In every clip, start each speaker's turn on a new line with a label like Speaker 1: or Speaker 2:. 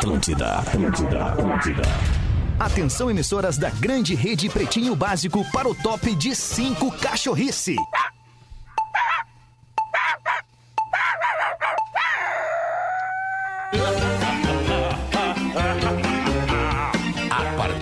Speaker 1: Atlântida, Atlântida, Atlântida. Atenção, emissoras da grande rede Pretinho Básico para o top de 5 cachorrice.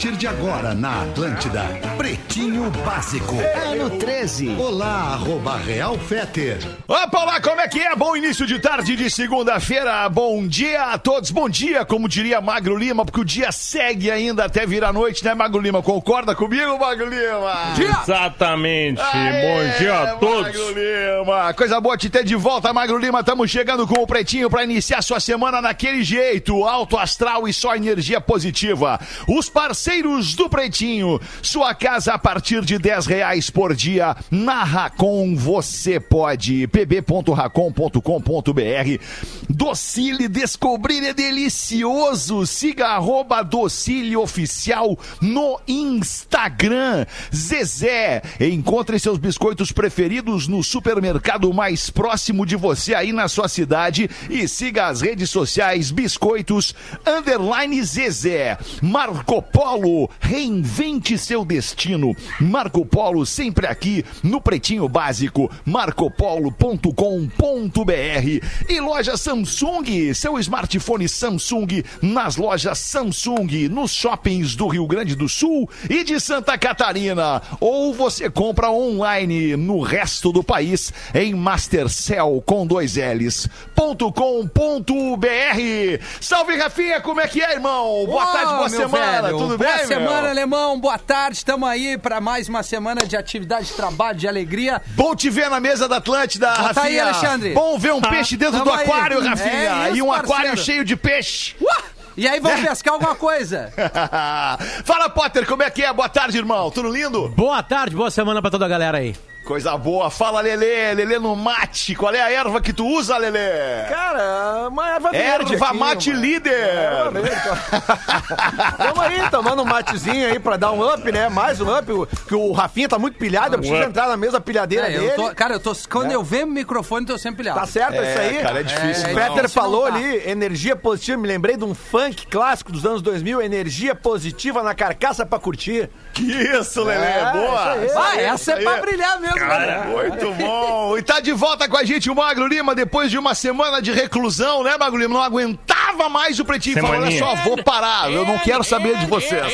Speaker 1: Partir de agora na Atlântida, Pretinho Básico. Ano 13. Olá, arroba Real Feter.
Speaker 2: Opa, lá, como é que é? Bom início de tarde de segunda-feira. Bom dia a todos. Bom dia, como diria Magro Lima, porque o dia segue ainda até virar noite, né, Magro Lima? Concorda comigo, Magro Lima?
Speaker 3: Exatamente.
Speaker 2: Aê,
Speaker 3: Bom dia a todos.
Speaker 2: Magro Lima. Coisa boa te ter de volta, Magro Lima. Estamos chegando com o Pretinho para iniciar sua semana naquele jeito. Alto astral e só energia positiva. Os parceiros do Pretinho. Sua casa a partir de 10 reais por dia. Na Racon você pode. pb.racon.com.br Docile Descobrir é delicioso. Siga arroba Docile Oficial no Instagram. Zezé, encontre seus biscoitos preferidos no supermercado mais próximo de você aí na sua cidade e siga as redes sociais Biscoitos Underline Zezé. Marco Polo, reinvente seu destino. Marco Polo sempre aqui no Pretinho Básico, marcopolo.com.br e loja Samsung, seu smartphone Samsung nas lojas Samsung, nos shoppings do Rio Grande do Sul e de Santa Catarina. Ou você compra online no resto do país em Mastercell com dois L's ponto com ponto br. Salve Rafinha, como é que é, irmão? Boa tarde, boa semana,
Speaker 4: velho.
Speaker 2: tudo
Speaker 4: boa
Speaker 2: bem,
Speaker 4: semana,
Speaker 2: meu?
Speaker 4: alemão. Boa tarde. Estamos aí para mais uma semana de atividade, de trabalho, de alegria.
Speaker 2: Bom te ver na mesa da Atlântida,
Speaker 4: Ah, tá aí,
Speaker 2: Rafinha.
Speaker 4: Alexandre.
Speaker 2: Bom ver um peixe dentro do
Speaker 4: tamo aí.
Speaker 2: aquário, Rafinha.
Speaker 4: É isso,
Speaker 2: e um aquário
Speaker 4: parceiro.
Speaker 2: cheio de peixe.
Speaker 4: Uá! E aí, vamos pescar alguma coisa?
Speaker 2: Fala, Potter, como é que é? Boa tarde, irmão. Tudo lindo?
Speaker 5: Boa tarde, boa semana pra toda a galera aí.
Speaker 2: Coisa boa. Fala, Lelê. Lelê no mate. Qual é a erva que tu usa, Lelê?
Speaker 6: Cara, uma erva verde.
Speaker 2: Erva
Speaker 6: aqui,
Speaker 2: mate
Speaker 6: uma-
Speaker 2: líder.
Speaker 6: Verde. Tamo aí, tomando um matezinho aí pra dar um up, né? Mais um up. o- Que o Rafinha tá muito pilhado, eu preciso entrar na mesma pilhadeira
Speaker 4: É, eu
Speaker 6: dele.
Speaker 4: tô- cara, eu tô, quando eu venho o microfone, tô sempre pilhado.
Speaker 6: Tá certo isso aí?
Speaker 2: cara, é difícil,
Speaker 6: O
Speaker 4: não.
Speaker 6: Peter
Speaker 4: Difícil
Speaker 6: falou
Speaker 4: não tá.
Speaker 6: ali, energia positiva. Me lembrei de um funk clássico dos anos 2000, energia positiva na carcaça pra curtir.
Speaker 2: Que isso, Lelê.
Speaker 6: É,
Speaker 2: boa.
Speaker 6: isso aí.
Speaker 4: Ah, essa é
Speaker 2: Isso
Speaker 4: pra brilhar mesmo, galera.
Speaker 2: Muito bom. E tá de volta com a gente o Magro Lima depois de uma semana de reclusão, né, Magro Lima? Não aguentava mais o Pretinho. Falou, olha só, vou parar. Eu não quero saber de vocês.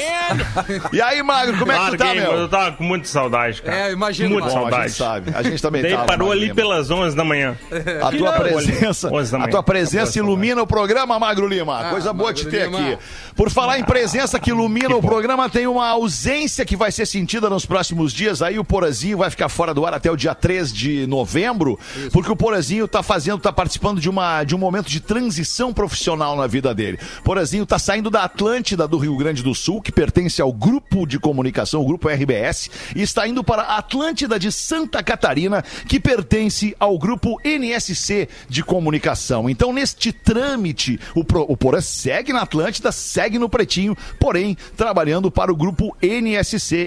Speaker 2: E aí, Magro, como é que tu tá, meu?
Speaker 3: eu tava com muita saudade, cara.
Speaker 4: É, imagino,
Speaker 3: Muita.
Speaker 2: Bom, a
Speaker 3: saudade.
Speaker 2: gente sabe. A gente também
Speaker 3: Daí
Speaker 2: tava,
Speaker 3: parou
Speaker 2: Magro
Speaker 3: ali
Speaker 2: Lima.
Speaker 3: pelas 11 da manhã.
Speaker 2: A tua presença, a tua presença ilumina o programa, Magro Lima. Coisa boa
Speaker 4: Magro
Speaker 2: te ter
Speaker 4: Lima.
Speaker 2: aqui. Por falar em presença que ilumina o programa, tem uma ausência que vai ser sentida nos próximos dias. Aí o Porazinho vai ficar fora do ar até o dia 3 de novembro, porque o Porazinho tá fazendo, tá participando de, uma, de um momento de transição profissional na vida dele. Porazinho tá saindo da Atlântida do Rio Grande do Sul, que pertence ao grupo de comunicação, o grupo RBS, e está indo para a Atlântida de Santa Catarina, que pertence ao grupo NSC de comunicação. Então, neste trâmite, o, Pro, o Porã segue na Atlântida, segue no Pretinho, porém, trabalhando para o grupo NSC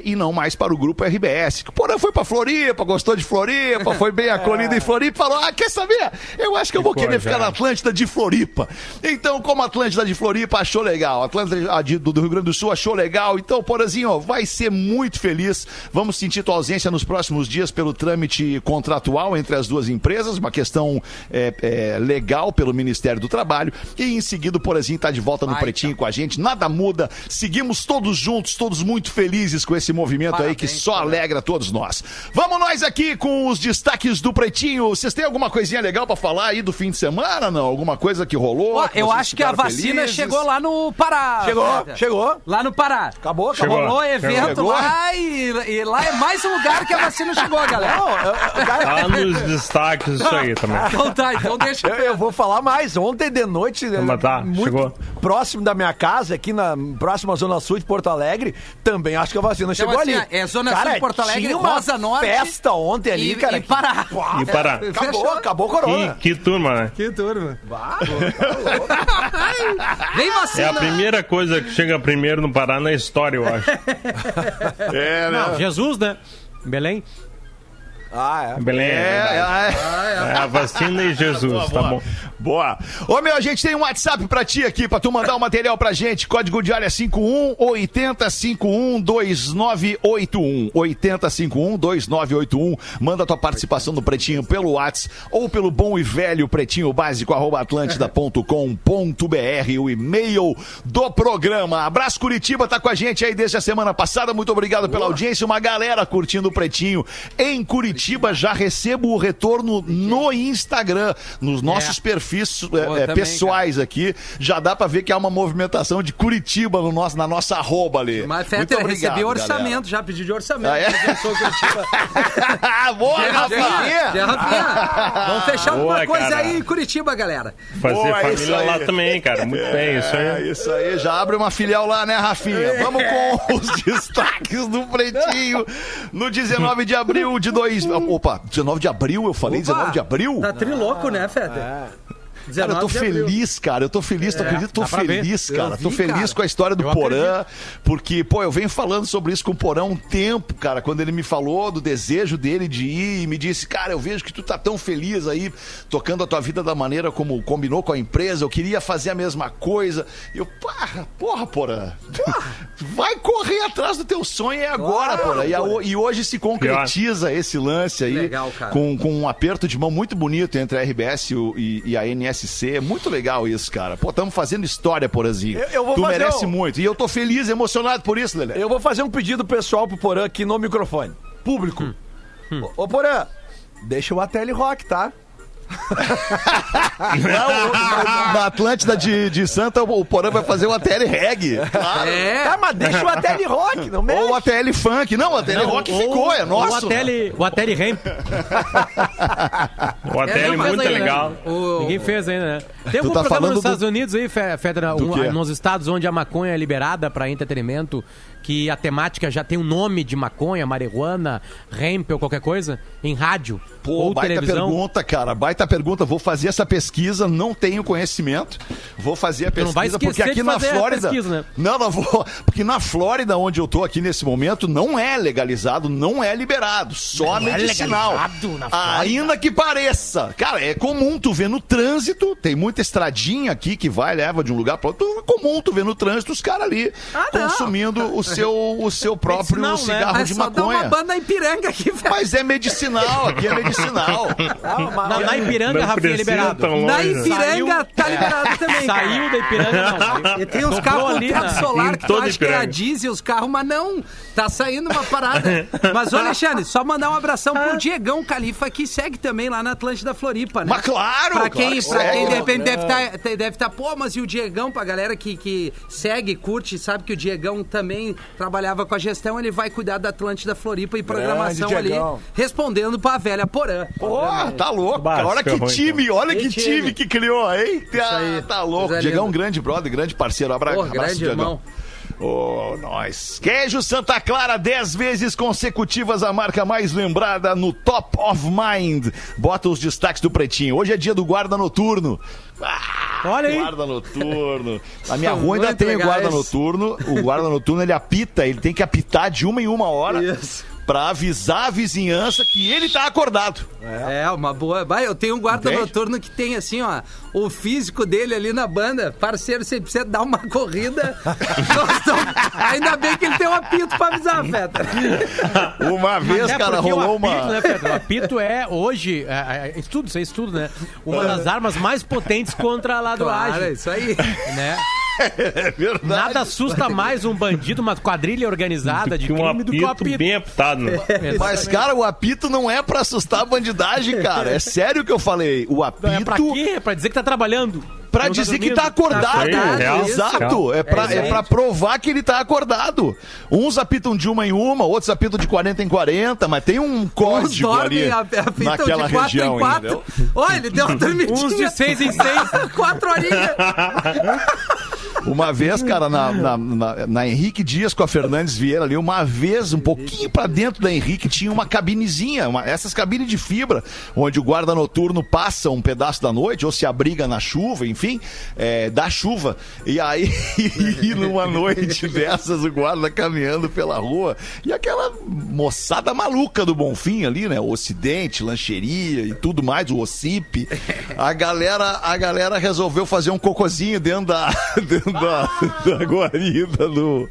Speaker 2: e não mais para o grupo RBS. O Porã foi para Floripa, gostou de Floripa, foi bem acolhido em Floripa e falou: Ah, quer saber? Eu acho que eu vou
Speaker 3: Ficou
Speaker 2: querer ficar
Speaker 3: já.
Speaker 2: na Atlântida de Floripa. Então, como a Atlântida de Floripa achou legal, a Atlântida a de- do, do Rio Grande do Sul achou legal, então, Porazinho, ó, vai ser muito feliz. Vamos sentir tua ausência nos próximos dias pelo trâmite contratual entre as duas empresas, uma questão é, é, legal pelo Ministério do Trabalho. E em seguida, o Porazinho tá de volta no
Speaker 4: Vai,
Speaker 2: Pretinho com a gente. Nada muda, seguimos todos juntos, todos muito felizes com esse movimento aí que
Speaker 4: Parabéns,
Speaker 2: só alegra todos nós. Vamos nós aqui com os destaques do Pretinho. Vocês têm alguma coisinha legal pra falar aí do fim de semana, não? Alguma coisa que rolou?
Speaker 4: Ó,
Speaker 2: que
Speaker 4: eu acho que a vacina
Speaker 2: felizes?
Speaker 4: chegou lá no Pará.
Speaker 6: Chegou, chegou.
Speaker 4: Lá no Pará.
Speaker 6: Acabou, acabou.
Speaker 4: Rolou evento
Speaker 2: Chegou.
Speaker 4: lá e, e lá é mais um lugar que a vacina chegou, galera.
Speaker 6: Eu- eu-
Speaker 3: Tá nos destaques isso aí também.
Speaker 4: Então tá, então deixa
Speaker 6: eu, eu vou falar mais. Ontem de noite,
Speaker 3: tá,
Speaker 6: muito
Speaker 3: chegou.
Speaker 6: próximo da minha casa, aqui na próxima Zona Sul de Porto Alegre, também acho que a vacina
Speaker 4: Então,
Speaker 6: chegou
Speaker 4: assim,
Speaker 6: ali.
Speaker 4: é Zona Sul de Porto Alegre,
Speaker 6: tinha uma
Speaker 4: Rosa Norte
Speaker 6: festa ontem ali,
Speaker 4: e,
Speaker 6: cara.
Speaker 4: e Pará.
Speaker 3: E Pará.
Speaker 6: Acabou,
Speaker 4: Fechou.
Speaker 6: acabou a
Speaker 3: Que,
Speaker 6: corona.
Speaker 3: que turma, né?
Speaker 4: Que turma.
Speaker 6: Bah,
Speaker 4: Vem
Speaker 3: É
Speaker 4: vacina.
Speaker 3: a primeira coisa que chega primeiro no Pará na história, eu acho.
Speaker 2: É, né?
Speaker 5: Não, Jesus, né? Belém.
Speaker 6: Ah, é.
Speaker 3: Belém.
Speaker 2: É,
Speaker 3: É,
Speaker 2: é,
Speaker 3: é a vacina e Jesus, tá bom.
Speaker 2: Boa. Ô, meu, a gente tem um WhatsApp pra ti aqui, pra tu mandar o material pra gente. Código de área 51 8051 2981. 8051 2981. Manda tua participação no Pretinho pelo WhatsApp ou pelo bom e velho pretinho básico arroba atlântida.com.br, o e-mail do programa. Abraço Curitiba, tá com a gente aí desde a semana passada. Muito obrigado pela audiência. Uma galera curtindo o Pretinho em Curitiba. Já recebo o retorno no Instagram, nos nossos perfis é, é,
Speaker 4: também,
Speaker 2: pessoais aqui. Já dá pra ver que há uma movimentação de Curitiba no nosso, na nossa arroba ali.
Speaker 4: Mas, Fetter, recebi orçamento, já pedi de orçamento.
Speaker 2: Ah, é?
Speaker 4: mas eu sou Curitiba.
Speaker 2: galera. Boa, Rafinha!
Speaker 4: Zé Rafinha, Vamos fechar
Speaker 3: Boa,
Speaker 4: alguma coisa
Speaker 3: cara.
Speaker 4: aí em Curitiba, galera.
Speaker 3: Fazer
Speaker 2: Boa, é isso
Speaker 3: família lá
Speaker 2: aí.
Speaker 3: também, cara. Muito bem, isso
Speaker 2: É,
Speaker 3: aí.
Speaker 2: isso aí, já abre uma filial lá, né, Rafinha? Vamos com os destaques do Pretinho. No 19 de abril de dois... Opa, 19 de abril, eu falei
Speaker 4: Opa,
Speaker 2: 19 de abril?
Speaker 4: Tá triloco, né, Fetter?
Speaker 2: Cara, eu tô
Speaker 4: 19 de abril.
Speaker 2: feliz, cara. Eu tô feliz, acredita? Tô
Speaker 5: pra ver.
Speaker 2: feliz, cara.
Speaker 4: vi,
Speaker 2: tô feliz
Speaker 4: cara.
Speaker 2: com a história do
Speaker 5: Eu
Speaker 2: Porã, porque, pô, eu venho falando sobre isso com o Porã há um tempo, cara. Quando ele me falou do desejo dele de ir e me disse, cara, eu vejo que tu tá tão feliz aí, tocando a tua vida da maneira como combinou com a empresa. Eu queria fazer a mesma coisa. Eu, porra, porra, Porã. Vai correr atrás do teu sonho é agora, Porã. E, a- e hoje se concretiza esse lance aí
Speaker 4: Legal, cara.
Speaker 2: com, com um aperto de mão muito bonito entre a RBS e, e- a NSC. É muito legal isso, cara. Pô, estamos fazendo história, Porazinho.
Speaker 6: Eu- eu vou
Speaker 2: tu
Speaker 6: fazer
Speaker 2: merece
Speaker 6: um-
Speaker 2: muito. E eu tô feliz, emocionado por isso, Lelé.
Speaker 6: Eu vou fazer um pedido pessoal pro Porã aqui no microfone. Público. Ô, ô, Porã, deixa o Ateli Rock, tá?
Speaker 2: Não, na, Atlântida de, de Santa, o Porã vai fazer o ATL Reggae. Claro.
Speaker 4: É,
Speaker 6: Tá, mas deixa o Ateli Rock, não mexe.
Speaker 2: Ou o ATL Funk. Não, o ATL Rock ficou, é nosso.
Speaker 5: O Ateli, o Ateli Ramp.
Speaker 3: O hotel é,
Speaker 4: não,
Speaker 3: muito
Speaker 5: aí, né?
Speaker 3: legal.
Speaker 4: o-
Speaker 5: Ninguém fez ainda, né? Tem algum
Speaker 2: tá
Speaker 5: programa nos
Speaker 2: do-
Speaker 5: Estados Unidos aí, Fe- Fedra, um- nos estados onde a maconha é liberada para entretenimento, que a temática já tem um nome de maconha, marihuana, ramp ou qualquer coisa, em rádio
Speaker 2: Pô,
Speaker 5: ou
Speaker 2: baita
Speaker 5: televisão.
Speaker 2: pergunta, cara. Baita pergunta. Vou fazer essa pesquisa, não tenho conhecimento. Vou fazer a
Speaker 5: não vai
Speaker 2: pesquisa, porque aqui
Speaker 5: de
Speaker 2: na
Speaker 5: fazer a
Speaker 2: Flórida.
Speaker 5: pesquisa, né?
Speaker 2: Não, não vou. Porque na Flórida, onde eu tô aqui nesse momento, não é legalizado, não é liberado. Só
Speaker 5: Não é
Speaker 2: medicinal.
Speaker 5: legalizado na Flórida?
Speaker 2: Ainda que pareça. Cara, é comum tu ver no trânsito, tem muita estradinha aqui que vai, leva de um lugar para outro. É comum tu ver no trânsito os caras ali
Speaker 4: Ah, não.
Speaker 2: consumindo o seu, o seu próprio
Speaker 5: Medicinal, né?
Speaker 2: cigarro
Speaker 4: Mas
Speaker 2: de
Speaker 4: só dá uma
Speaker 2: maconha.
Speaker 4: banda Ipiranga aqui, velho.
Speaker 2: Mas é medicinal, aqui é medicinal.
Speaker 5: Na, na Ipiranga,
Speaker 3: Não
Speaker 5: Rafinha, é liberado.
Speaker 3: tão longe.
Speaker 4: Na
Speaker 3: né?
Speaker 4: Ipiranga
Speaker 5: Saiu-
Speaker 4: tá liberado também. cara.
Speaker 5: Saiu da Ipiranga, não.
Speaker 4: E tem uns carros
Speaker 5: ali na-
Speaker 4: solar
Speaker 3: em
Speaker 4: que tu acha que é a diesel, os carros, mas não. Tá saindo uma parada. Mas, ô Alexandre, só mandar um abração pro Diegão Califa, que segue também lá na Atlântida Floripa, né?
Speaker 2: Mas claro,
Speaker 4: Pra
Speaker 2: claro
Speaker 4: quem,
Speaker 2: que
Speaker 4: pra quem de repente deve estar, deve tá, pô, mas e o Diegão, pra galera que, que segue, curte, sabe que o Diegão também trabalhava com a gestão, ele vai cuidar da Atlântida Floripa e programação ali,
Speaker 6: Diegão.
Speaker 4: respondendo pra velha Porã.
Speaker 2: Pô, tá louco.
Speaker 3: Bah,
Speaker 2: olha que time, olha
Speaker 4: Que
Speaker 2: que time.
Speaker 4: time.
Speaker 2: que criou, hein? Tá,
Speaker 4: aí.
Speaker 2: tá louco. Diegão, um grande brother, grande parceiro. Abra...
Speaker 4: Pô,
Speaker 2: abraço,
Speaker 4: grande
Speaker 2: Diegão.
Speaker 4: irmão.
Speaker 2: Ô, nós. Queijo Santa Clara, 10 vezes consecutivas, a marca mais lembrada no Top of Mind. Bota os destaques do Pretinho. Hoje é dia do guarda noturno. Ah,
Speaker 5: Olha aí.
Speaker 2: Guarda noturno. Na minha
Speaker 4: São
Speaker 2: rua ainda tem o guarda noturno. O guarda noturno ele apita, ele tem que apitar de uma em uma hora
Speaker 4: Isso.
Speaker 2: Pra avisar a vizinhança que ele tá acordado.
Speaker 4: É, uma boa. Vai, eu tenho um guarda
Speaker 2: Entende?
Speaker 4: noturno que tem assim, ó, o físico dele ali na banda. Parceiro, você precisa dar uma corrida. Tamo- Ainda bem que ele tem um apito pra avisar, Feta.
Speaker 2: Uma vez,
Speaker 5: É
Speaker 2: cara, rolou
Speaker 5: o apito,
Speaker 2: uma.
Speaker 5: né, Pedro? O apito é, hoje, é, é, estudo, isso é estudo, né? Uma das armas mais potentes contra a
Speaker 4: Claro, é
Speaker 5: ladroagem.
Speaker 4: isso aí.
Speaker 5: Né?
Speaker 2: É verdade.
Speaker 5: Nada assusta mais um bandido, uma quadrilha organizada de
Speaker 3: Que um
Speaker 5: crime do que o
Speaker 3: apito
Speaker 5: apito.
Speaker 3: bem apitado, né?
Speaker 2: Mas, cara, o apito não é pra assustar a bandidagem, cara. É sério que eu falei. O apito
Speaker 5: É pra quê? É pra dizer que tá trabalhando.
Speaker 2: Pra
Speaker 5: Não tá
Speaker 2: dizer que
Speaker 5: dormindo.
Speaker 2: tá acordado.
Speaker 4: Tá acordado,
Speaker 3: real,
Speaker 2: Exato. É pra,
Speaker 4: É
Speaker 2: é pra provar que ele tá acordado. Uns apitam de uma em uma, outros apitam de 40 em 40, mas tem um
Speaker 4: Uns
Speaker 2: código ali
Speaker 4: dormem, a- apitam
Speaker 2: naquela
Speaker 4: de quatro
Speaker 2: região,
Speaker 4: em quatro. Olha, ele deu uma dormidinha.
Speaker 5: Uns de seis em seis.
Speaker 4: Quatro horinhas.
Speaker 2: Uma vez, cara, na, na, na- na Henrique Dias com a Fernandes Vieira ali, uma vez, um pouquinho pra dentro da Henrique, tinha uma cabinezinha, uma- essas cabines de fibra, onde o guarda noturno passa um pedaço da noite, ou se abriga na chuva, enfim, é, da chuva. E aí, e numa noite dessas, o guarda caminhando pela rua, e aquela moçada maluca do Bonfim ali, né? O Ocidente, lancheria e tudo mais, o OCIP. A galera, a galera resolveu fazer um cocôzinho dentro da, dentro da, da guarida do,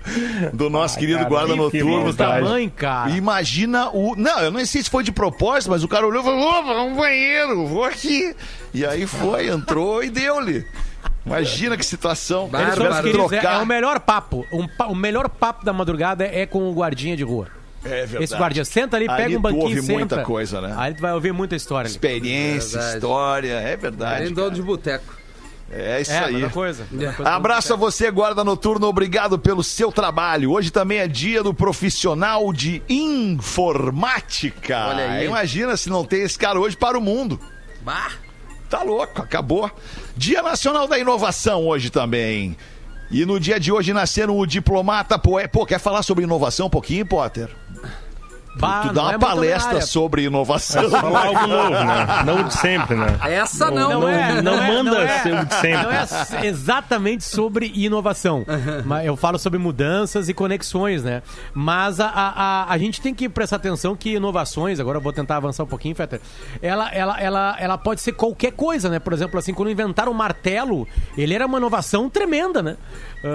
Speaker 2: do nosso querido
Speaker 3: cara,
Speaker 2: guarda
Speaker 3: que
Speaker 2: noturno.
Speaker 5: Tamanho, cara.
Speaker 2: Imagina o. Não, eu não sei se foi de propósito, mas o cara olhou e falou: Ô, vou no banheiro, vou aqui. E aí foi, entrou e deu-lhe. Imagina que situação.
Speaker 5: Eles queridos, é, é
Speaker 2: trocar.
Speaker 5: o melhor papo. Um o melhor papo da madrugada é com o guardinha de rua.
Speaker 2: É verdade.
Speaker 5: Esse guardinha senta ali,
Speaker 2: Ali
Speaker 5: pega um
Speaker 2: tu
Speaker 5: banquinho
Speaker 2: ouve
Speaker 5: senta.
Speaker 2: muita coisa, né?
Speaker 5: Aí tu vai ouvir muita história ali.
Speaker 2: Experiência,
Speaker 4: Verdade.
Speaker 2: história, é verdade.
Speaker 4: Nem dono
Speaker 2: cara.
Speaker 4: de boteco.
Speaker 2: É isso
Speaker 5: É,
Speaker 2: aí.
Speaker 5: mesma coisa. mesma coisa.
Speaker 2: Abraço a você, guarda noturno. Obrigado pelo seu trabalho. Hoje também é dia do profissional de informática.
Speaker 4: Olha aí.
Speaker 2: Imagina se não tem esse cara hoje para o mundo.
Speaker 4: Bah!
Speaker 2: Tá louco, acabou. Dia Nacional da Inovação hoje também. E no dia de hoje nasceram o diplomata poeta. Pô, quer falar sobre inovação um pouquinho, Potter?
Speaker 5: Bah,
Speaker 2: tu dá
Speaker 5: não
Speaker 2: uma
Speaker 5: é
Speaker 2: palestra sobre inovação.
Speaker 3: Falar algo novo, né? Não o de sempre, né?
Speaker 4: Essa não,
Speaker 3: Não,
Speaker 5: Não é,
Speaker 3: não
Speaker 5: é,
Speaker 3: manda
Speaker 5: é.
Speaker 3: ser o de sempre.
Speaker 5: Não é exatamente sobre inovação. Mas eu falo sobre mudanças e conexões, né? Mas a, a, a, a gente tem que prestar atenção que inovações, agora eu vou tentar avançar um pouquinho, Fetter, ela, ela, ela, ela pode ser qualquer coisa, né? Por exemplo, assim, quando inventaram o martelo, ele era uma inovação tremenda, né? Sei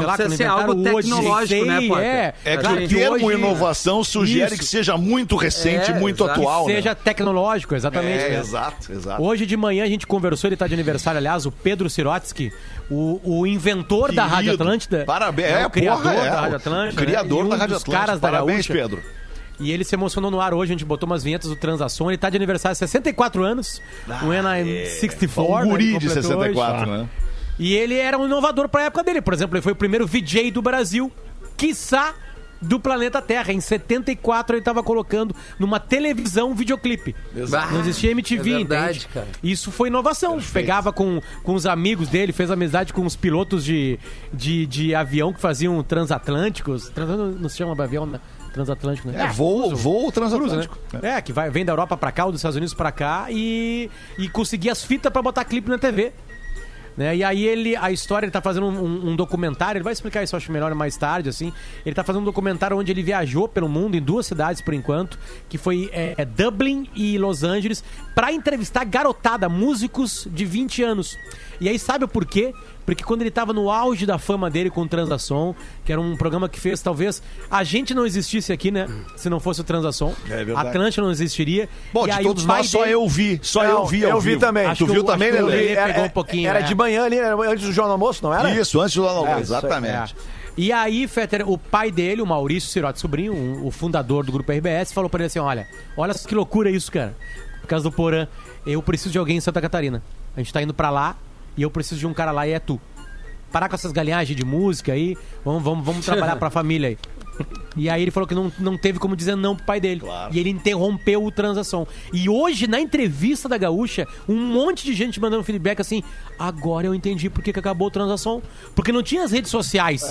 Speaker 4: Não
Speaker 5: lá,
Speaker 4: precisa
Speaker 5: quando
Speaker 4: ser
Speaker 5: inventaram
Speaker 4: algo
Speaker 5: o
Speaker 4: tecnológico, né,
Speaker 5: Odyssey,
Speaker 4: Potter?
Speaker 5: É,
Speaker 2: É que
Speaker 5: claro
Speaker 2: o termo
Speaker 5: hoje-
Speaker 2: inovação sugere
Speaker 5: Isso.
Speaker 2: Que seja muito recente,
Speaker 4: É,
Speaker 2: muito
Speaker 4: exato.
Speaker 2: atual. né?
Speaker 5: seja tecnológico, exatamente.
Speaker 2: É,
Speaker 5: né?
Speaker 2: exato, exato.
Speaker 5: Hoje de manhã a gente conversou, ele está de aniversário, aliás, o Pedro Sirotsky, o, o inventor da
Speaker 2: Querido.
Speaker 5: Rádio Atlântida.
Speaker 2: Parabéns,
Speaker 5: né,
Speaker 2: é,
Speaker 5: o criador
Speaker 2: porra, é,
Speaker 5: da Rádio
Speaker 2: o
Speaker 5: Atlântida.
Speaker 2: criador
Speaker 5: né, e um
Speaker 2: da Rádio
Speaker 5: dos
Speaker 2: Atlântida.
Speaker 5: caras da
Speaker 2: Parabéns,
Speaker 5: Gaúcha.
Speaker 2: Pedro.
Speaker 5: E ele se emocionou no ar hoje, a gente botou umas vinhetas do Transação. Ele tá de aniversário, 64 anos.
Speaker 2: Ah, é.
Speaker 5: I'm 64.
Speaker 2: Um
Speaker 5: né,
Speaker 2: guri
Speaker 5: ele
Speaker 2: de
Speaker 5: completou hoje.
Speaker 2: 64, né?
Speaker 5: E ele era um inovador pra época dele. Por exemplo, ele foi o primeiro VJ do Brasil, quiçá do planeta Terra. Em 74 ele tava colocando numa televisão um videoclipe.
Speaker 4: Bah,
Speaker 5: Não existia MTV,
Speaker 4: é verdade,
Speaker 5: entende?
Speaker 4: cara.
Speaker 5: Isso foi inovação. Pegava com, com os amigos dele, fez amizade com os pilotos de, de, de avião que faziam transatlânticos. Trans, não se chama avião, né? Transatlântico, né?
Speaker 2: É, voo, voo
Speaker 5: Cruza, né?
Speaker 2: transatlântico.
Speaker 5: É, que vai, vem da Europa pra cá, ou dos Estados Unidos pra cá e, e conseguir as fitas pra botar clipe na TV. Né? E aí ele, a história, ele tá fazendo um, um- um documentário, ele vai explicar isso, acho melhor mais tarde, assim. Ele tá fazendo um documentário onde ele viajou pelo mundo, em duas cidades por enquanto, que foi é, é, Dublin e Los Angeles, pra entrevistar garotada, músicos de 20 anos. E aí sabe o porquê? Porque quando ele tava no auge da fama dele com o Transação, que era um programa que fez, talvez, a gente não existisse aqui, né? Se não fosse o Transação.
Speaker 2: É verdade.
Speaker 5: Atlântica não existiria.
Speaker 2: Bom,
Speaker 5: E
Speaker 2: de
Speaker 5: aí
Speaker 2: todos nós, só
Speaker 5: dele-
Speaker 2: eu vi. Só eu vi
Speaker 6: eu vi
Speaker 2: vivo.
Speaker 6: também.
Speaker 5: Acho
Speaker 2: Tu viu
Speaker 5: o-
Speaker 2: também,
Speaker 5: o
Speaker 2: Lelê?
Speaker 5: Lelê pegou um pouquinho,
Speaker 6: Era
Speaker 5: é.
Speaker 6: de manhã ali, era antes do Jornal Almoço, não era?
Speaker 2: Isso, antes do Jornal,
Speaker 6: É, isso aí.
Speaker 2: exatamente.
Speaker 5: É. E aí, Fetter, o pai dele, o Maurício Sirotti Sobrinho, um- o fundador do grupo RBS, falou pra ele assim: olha, olha que loucura isso, cara. Por causa do Porã, eu preciso de alguém em Santa Catarina. A gente tá indo pra lá e eu preciso de um cara lá e é tu. Parar com essas galinhagens de música aí, vamos, vamos, vamos trabalhar pra família aí. E aí ele falou que não, não teve como dizer não pro pai dele. E ele interrompeu o transação. E hoje, na entrevista da Gaúcha, um monte de gente mandando feedback assim: agora eu entendi por que, que acabou o transação. Porque não tinha as redes sociais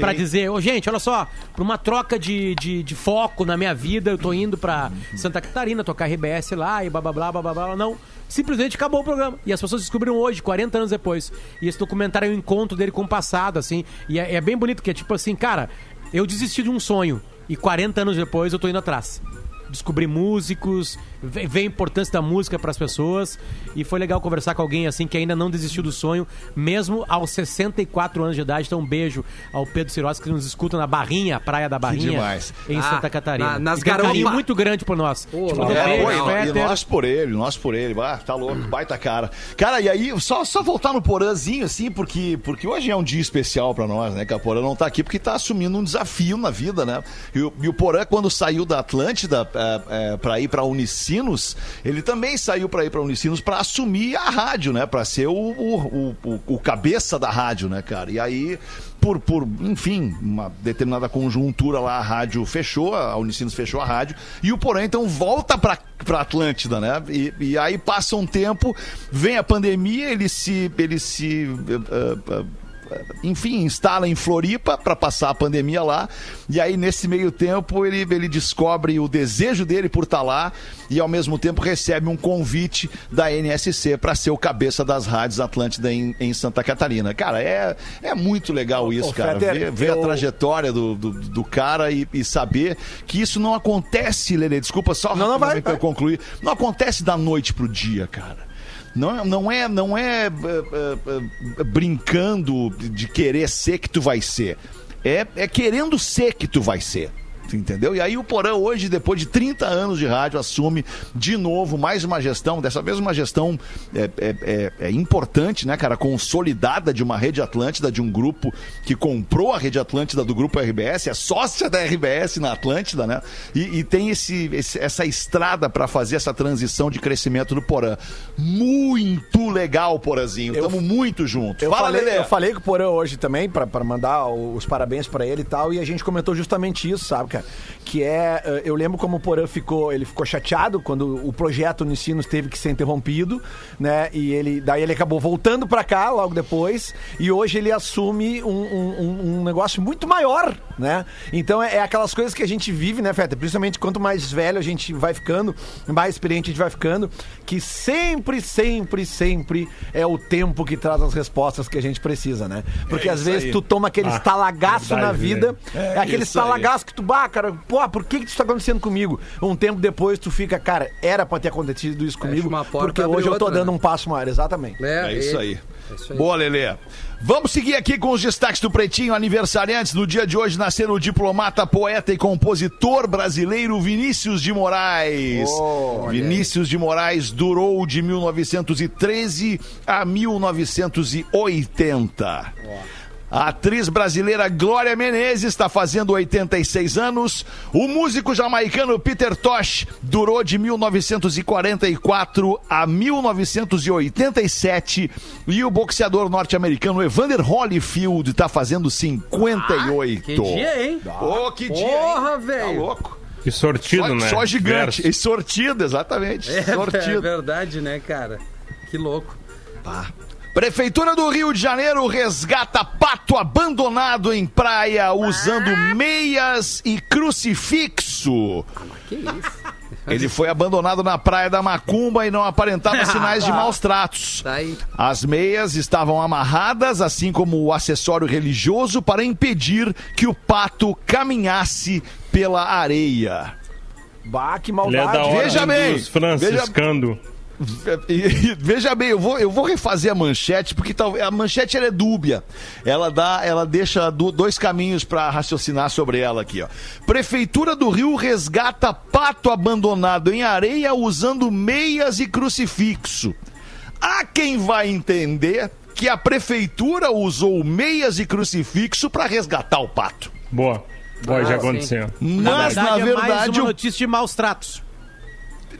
Speaker 5: pra dizer, ô gente, olha só, pra uma troca de, de, de foco na minha vida, eu tô indo pra Santa Catarina tocar RBS lá e blá blá blá blá blá blá. Não. Simplesmente acabou o programa. E as pessoas descobriram hoje, 40 anos depois. E esse documentário é o encontro dele com o passado, assim. E é, é bem bonito, que é tipo assim, cara, eu desisti de um sonho. E 40 anos depois eu tô indo atrás. Descobri músicos, ver a importância da música pras pessoas. E foi legal conversar com alguém assim que ainda não desistiu do sonho, mesmo aos 64 anos de idade. Então, um beijo ao Pedro Cirossi que nos escuta na Barrinha, Praia da Barrinha,
Speaker 2: demais.
Speaker 5: em
Speaker 4: Ah,
Speaker 5: Santa Catarina.
Speaker 4: na- nas
Speaker 5: tem um carinho muito grande por nós.
Speaker 4: Lá.
Speaker 5: mandou
Speaker 2: É, pô, e, nós por ele, nós por ele. Ah, tá louco, baita cara. Cara, e aí, só, só voltar no Porãzinho, assim, porque, porque hoje é um dia especial pra nós, né? Que a Porã não tá aqui porque tá assumindo um desafio na vida, né? E, o- e o Porã, quando saiu da Atlântida é, é, pra ir pra Unicinos, ele também saiu pra ir pra Unicinos pra assumir a rádio, né? Pra ser o, o, o, o- cabeça da rádio, né, cara? E aí, por, por, enfim, uma determinada conjuntura lá, a rádio fechou, a Unicinos fechou a rádio, e o Porã então volta pra, pra Atlântida, né? E, e aí passa um tempo, vem a pandemia, ele se. Ele se eh, eh, enfim, instala em Floripa para passar a pandemia lá. E aí, nesse meio tempo, ele, ele descobre o desejo dele por estar lá e, ao mesmo tempo, recebe um convite da NSC para ser o cabeça das rádios Atlântida em, em Santa Catarina. Cara, é, é muito legal isso,
Speaker 6: Ô,
Speaker 2: cara.
Speaker 6: Feder,
Speaker 2: Ver, ver a trajetória do, do, do cara e, e saber que isso não acontece, Lele. Desculpa só
Speaker 6: Não, não, vai,
Speaker 2: pra eu
Speaker 6: vai.
Speaker 2: concluir. Não acontece da noite pro dia, cara. Não, não é, não é, é, é, brincando de querer ser que tu vai ser. É, é querendo ser que tu vai ser. Entendeu? E aí o Porã hoje, depois de 30 anos de rádio, assume de novo mais uma gestão, dessa vez uma gestão é, é- é- é importante, né, cara? Consolidada de uma rede Atlântida, de um grupo que comprou a rede Atlântida do grupo RBS, é sócia da RBS na Atlântida, né? E, e tem esse, esse- essa estrada para fazer essa transição de crescimento do Porã. Muito legal, Porãzinho.
Speaker 6: Eu-
Speaker 2: Estamos muito juntos.
Speaker 6: Eu,
Speaker 2: Fala,
Speaker 6: falei,
Speaker 2: Lelê.
Speaker 6: eu falei com o Porã hoje também, pra mandar os parabéns pra ele e tal, e a gente comentou justamente isso, sabe, Que é, eh, eu lembro como o Porã ficou, ele ficou chateado quando o projeto Unicinos teve que ser interrompido, né? E ele, daí ele acabou voltando pra cá logo depois, e hoje ele assume um, um- um- um negócio muito maior, né? Então é, é aquelas coisas que a gente vive, né, Feta? Principalmente quanto mais velho a gente vai ficando, mais experiente a gente vai ficando, que sempre, sempre, sempre é o tempo que traz as respostas que a gente precisa, né? Porque
Speaker 2: É
Speaker 6: às vezes
Speaker 2: aí.
Speaker 6: tu toma aquele
Speaker 3: Ah,
Speaker 6: estalagaço
Speaker 3: verdade,
Speaker 6: na vida,
Speaker 3: né?
Speaker 6: é, aquele
Speaker 2: isso aí.
Speaker 6: estalagaço que tu, bah, cara, pô, por que que isso tá acontecendo comigo? Um tempo depois tu fica, cara, era pra ter acontecido isso comigo, porque hoje eu tô
Speaker 4: outra,
Speaker 6: dando
Speaker 4: né?
Speaker 6: um passo maior, exatamente.
Speaker 2: É isso aí.
Speaker 4: É isso aí.
Speaker 2: Boa, Lelê. Vamos seguir aqui com os destaques do Pretinho. Aniversariantes no dia de hoje nasceram o diplomata, poeta e compositor brasileiro Vinícius de Moraes. Vinícius de Moraes durou de 1913 a 1980. A atriz brasileira Glória Menezes está fazendo 86 anos. O músico jamaicano Peter Tosh durou de 1944 a 1987. E o boxeador norte-americano Evander Holyfield está fazendo 58.
Speaker 4: Que dia, hein?
Speaker 2: Ô, que dia,
Speaker 4: Porra?
Speaker 2: Tá
Speaker 4: velho.
Speaker 2: louco.
Speaker 3: Que sortido,
Speaker 2: Só,
Speaker 3: né?
Speaker 2: só gigante.
Speaker 3: Verso.
Speaker 2: E sortido, exatamente.
Speaker 4: É, é
Speaker 2: sortido.
Speaker 4: verdade, né, cara? Que louco.
Speaker 2: Prefeitura do Rio de Janeiro resgata pato abandonado em praia usando meias e crucifixo.
Speaker 4: Que isso?
Speaker 2: Ele foi abandonado na praia da Macumba e não aparentava sinais de maus tratos.
Speaker 4: Tá aí.
Speaker 2: As meias estavam amarradas, assim como o acessório religioso, para impedir que o pato caminhasse pela areia.
Speaker 6: Bah, que
Speaker 3: Ele é
Speaker 6: maldade.
Speaker 3: da hora
Speaker 2: Veja bem,
Speaker 3: franciscando.
Speaker 2: E- Veja bem, eu vou, eu vou refazer a manchete, porque talvez a manchete ela é dúbia. Ela dá, ela deixa do- dois caminhos para raciocinar sobre ela aqui, ó. Prefeitura do Rio resgata pato abandonado em areia usando meias e crucifixo. Há quem vai entender que a prefeitura usou meias e crucifixo para resgatar o pato.
Speaker 3: Boa. Boa, já
Speaker 4: Ah, sim.
Speaker 3: aconteceu.
Speaker 2: Mas na
Speaker 5: é mais
Speaker 2: verdade,
Speaker 5: uma
Speaker 2: o
Speaker 5: notícia de maus tratos.